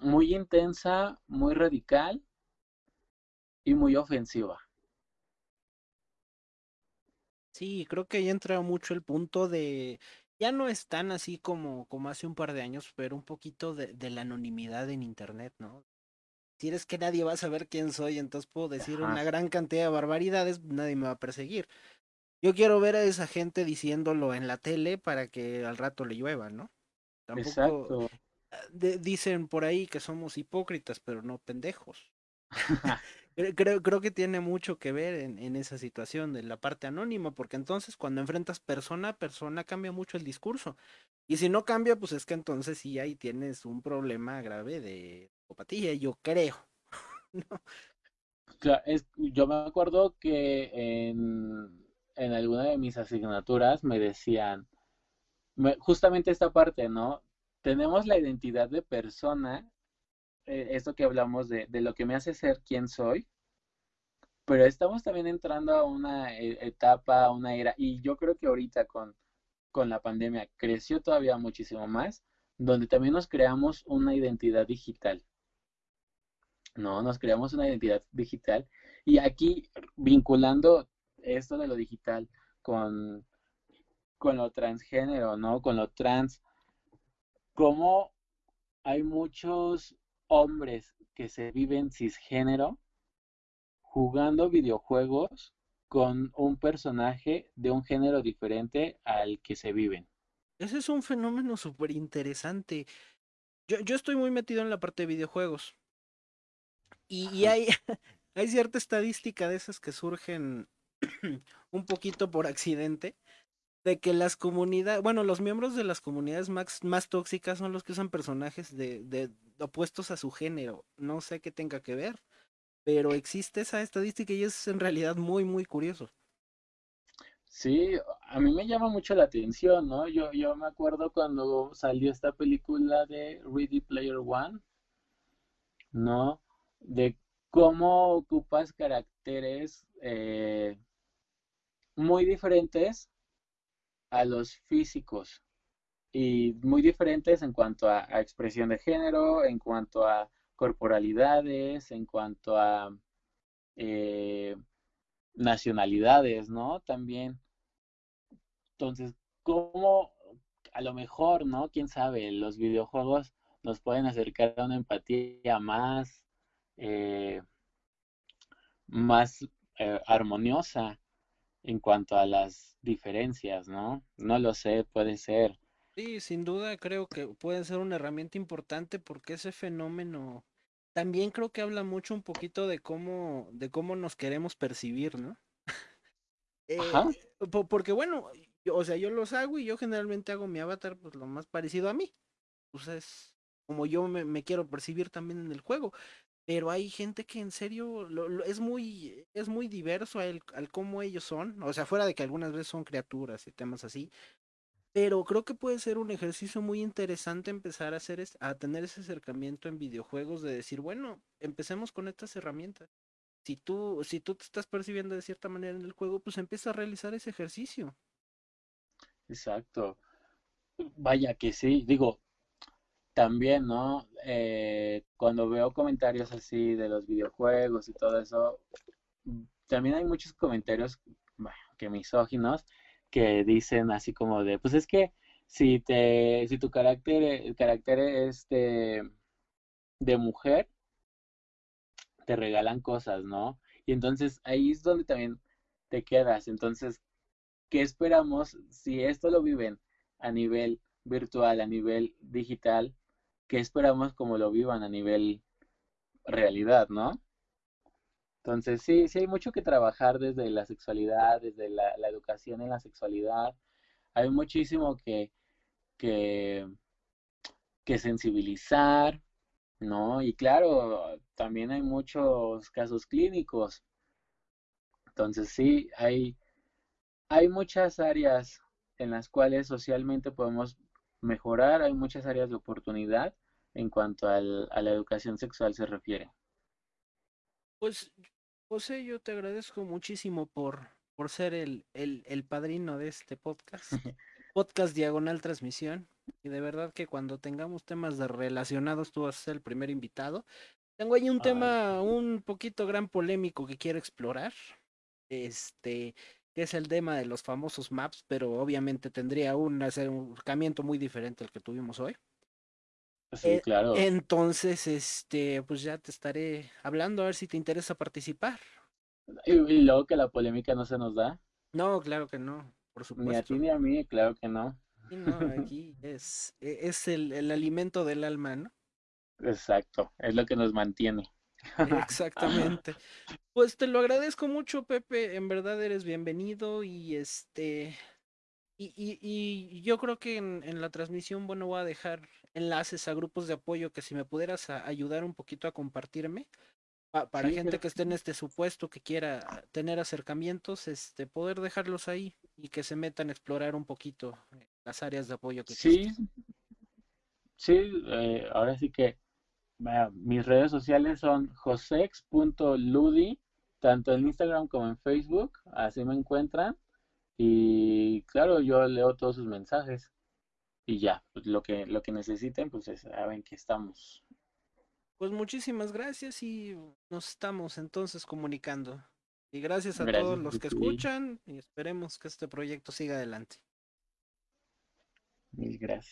muy intensa, muy radical y muy ofensiva. Sí, creo que ahí entra mucho el punto de, ya no es tan así como, como hace un par de años, pero un poquito de, de la anonimidad en internet, ¿no? Si eres que nadie va a saber quién soy, entonces puedo decir una gran cantidad de barbaridades, nadie me va a perseguir. yo quiero ver a esa gente diciéndolo en la tele para que al rato le llueva, ¿no? Tampoco Exacto. ah, de- dicen por ahí que somos hipócritas, pero no pendejos. Cre- Creo, creo que tiene mucho que ver en, en esa situación de la parte anónima, porque entonces cuando enfrentas persona a persona cambia mucho el discurso. Y si no cambia, pues es que entonces sí ahí tienes un problema grave de psicopatía, yo creo. es- yo me acuerdo que en, en alguna de mis asignaturas me decían, me- justamente esta parte, ¿no? Tenemos la identidad de persona, eh, esto que hablamos de, de lo que me hace ser quien soy, pero estamos también entrando a una e- etapa, a una era, y yo creo que ahorita con, con la pandemia creció todavía muchísimo más, donde también nos creamos una identidad digital. No, nos creamos una identidad digital. Y aquí, vinculando esto de lo digital con, con lo transgénero, ¿no? Con lo trans, cómo hay muchos hombres que se viven cisgénero jugando videojuegos con un personaje de un género diferente al que se viven. Ese es un fenómeno súper interesante. Yo, yo estoy muy metido en la parte de videojuegos y, y hay, hay cierta estadística de esas que surgen un poquito por accidente, de que las comunidades, bueno, los miembros de las comunidades más, más tóxicas son los que usan personajes de, de opuestos a su género. No sé qué tenga que ver, pero existe esa estadística y es en realidad muy, muy curioso. Sí, a mí me llama mucho la atención, ¿no? Yo, yo me acuerdo cuando salió esta película de Ready Player One, ¿no? De cómo ocupas caracteres eh, muy diferentes a los físicos y muy diferentes en cuanto a, expresión de género, en cuanto a corporalidades, en cuanto a eh, nacionalidades, ¿no? También. Entonces, ¿cómo a lo mejor, ¿no? Quién sabe, los videojuegos nos pueden acercar a una empatía más, eh, más eh, armoniosa en cuanto a las diferencias, ¿no? No lo sé, puede ser. Sí, sin duda creo que puede ser una herramienta importante porque ese fenómeno también creo que habla mucho un poquito de cómo, de cómo nos queremos percibir, ¿no? Ajá, Eh, po- porque bueno, yo- o sea, yo los hago y yo generalmente hago mi avatar pues lo más parecido a mí. Pues es como yo me, me quiero percibir también en el juego. Pero hay gente que en serio es muy, es muy diverso al, al cómo ellos son. O sea, fuera de que algunas veces son criaturas y temas así. Pero creo que puede ser un ejercicio muy interesante empezar a hacer a tener ese acercamiento en videojuegos de decir, bueno, empecemos con estas herramientas. Si tú, si tú te estás percibiendo de cierta manera en el juego, pues empieza a realizar ese ejercicio. exacto. Vaya que sí, digo, también, ¿no? Eh, cuando veo comentarios así de los videojuegos y todo eso, mm, también hay muchos comentarios, que misóginos, que dicen así como de, pues es que si te, si tu carácter, el carácter es de, de mujer, te regalan cosas, ¿no? Y entonces ahí es donde también te quedas. Entonces, ¿qué esperamos si esto lo viven a nivel virtual, a nivel digital? ¿Qué esperamos como lo vivan a nivel realidad, ¿no? Entonces, sí, sí hay mucho que trabajar desde la sexualidad, desde la, la educación en la sexualidad. Hay muchísimo que, que, que sensibilizar, ¿no? Y claro, también hay muchos casos clínicos. Entonces, sí, hay, hay muchas áreas en las cuales socialmente podemos mejorar, hay muchas áreas de oportunidad en cuanto al- a la educación sexual se refiere. Pues, José, yo te agradezco muchísimo por, por ser el, el, el padrino de este podcast. Podcast Diagonal Transmisión. Y de verdad que cuando tengamos temas de relacionados, tú vas a ser el primer invitado. Tengo ahí un Ay, tema un poquito gran polémico que quiero explorar. Este, que es el tema de los famosos maps, pero obviamente tendría un acercamiento muy diferente al que tuvimos hoy. sí, Eh, claro. entonces, este, pues ya te estaré hablando a ver si te interesa participar. Y, y luego que la polémica no se nos da. No, claro que no, por Ni a ti supuesto. ni a mí, claro que no. Y no, aquí es, e- es el, el alimento del alma, ¿no? Exacto, es lo que nos mantiene. Exactamente. Pues te lo agradezco mucho, Pepe. En verdad eres bienvenido y este y, y, y yo creo que en, en la transmisión, bueno, voy a dejar enlaces a grupos de apoyo que si me pudieras a- ayudar un poquito a compartirme pa- para Sí, gente que esté en este supuesto que quiera tener acercamientos, este poder dejarlos ahí y que se metan a explorar un poquito eh, las áreas de apoyo que sí, existen. sí, eh, ahora sí que mis redes sociales son josex.ludi, tanto en Instagram como en Facebook, así me encuentran. Y claro, yo leo todos sus mensajes y ya, pues lo que, lo que necesiten, pues es- saben que estamos. Pues muchísimas gracias y nos estamos entonces comunicando. Y gracias a todos los que escuchan y esperemos que este proyecto siga adelante. mil gracias.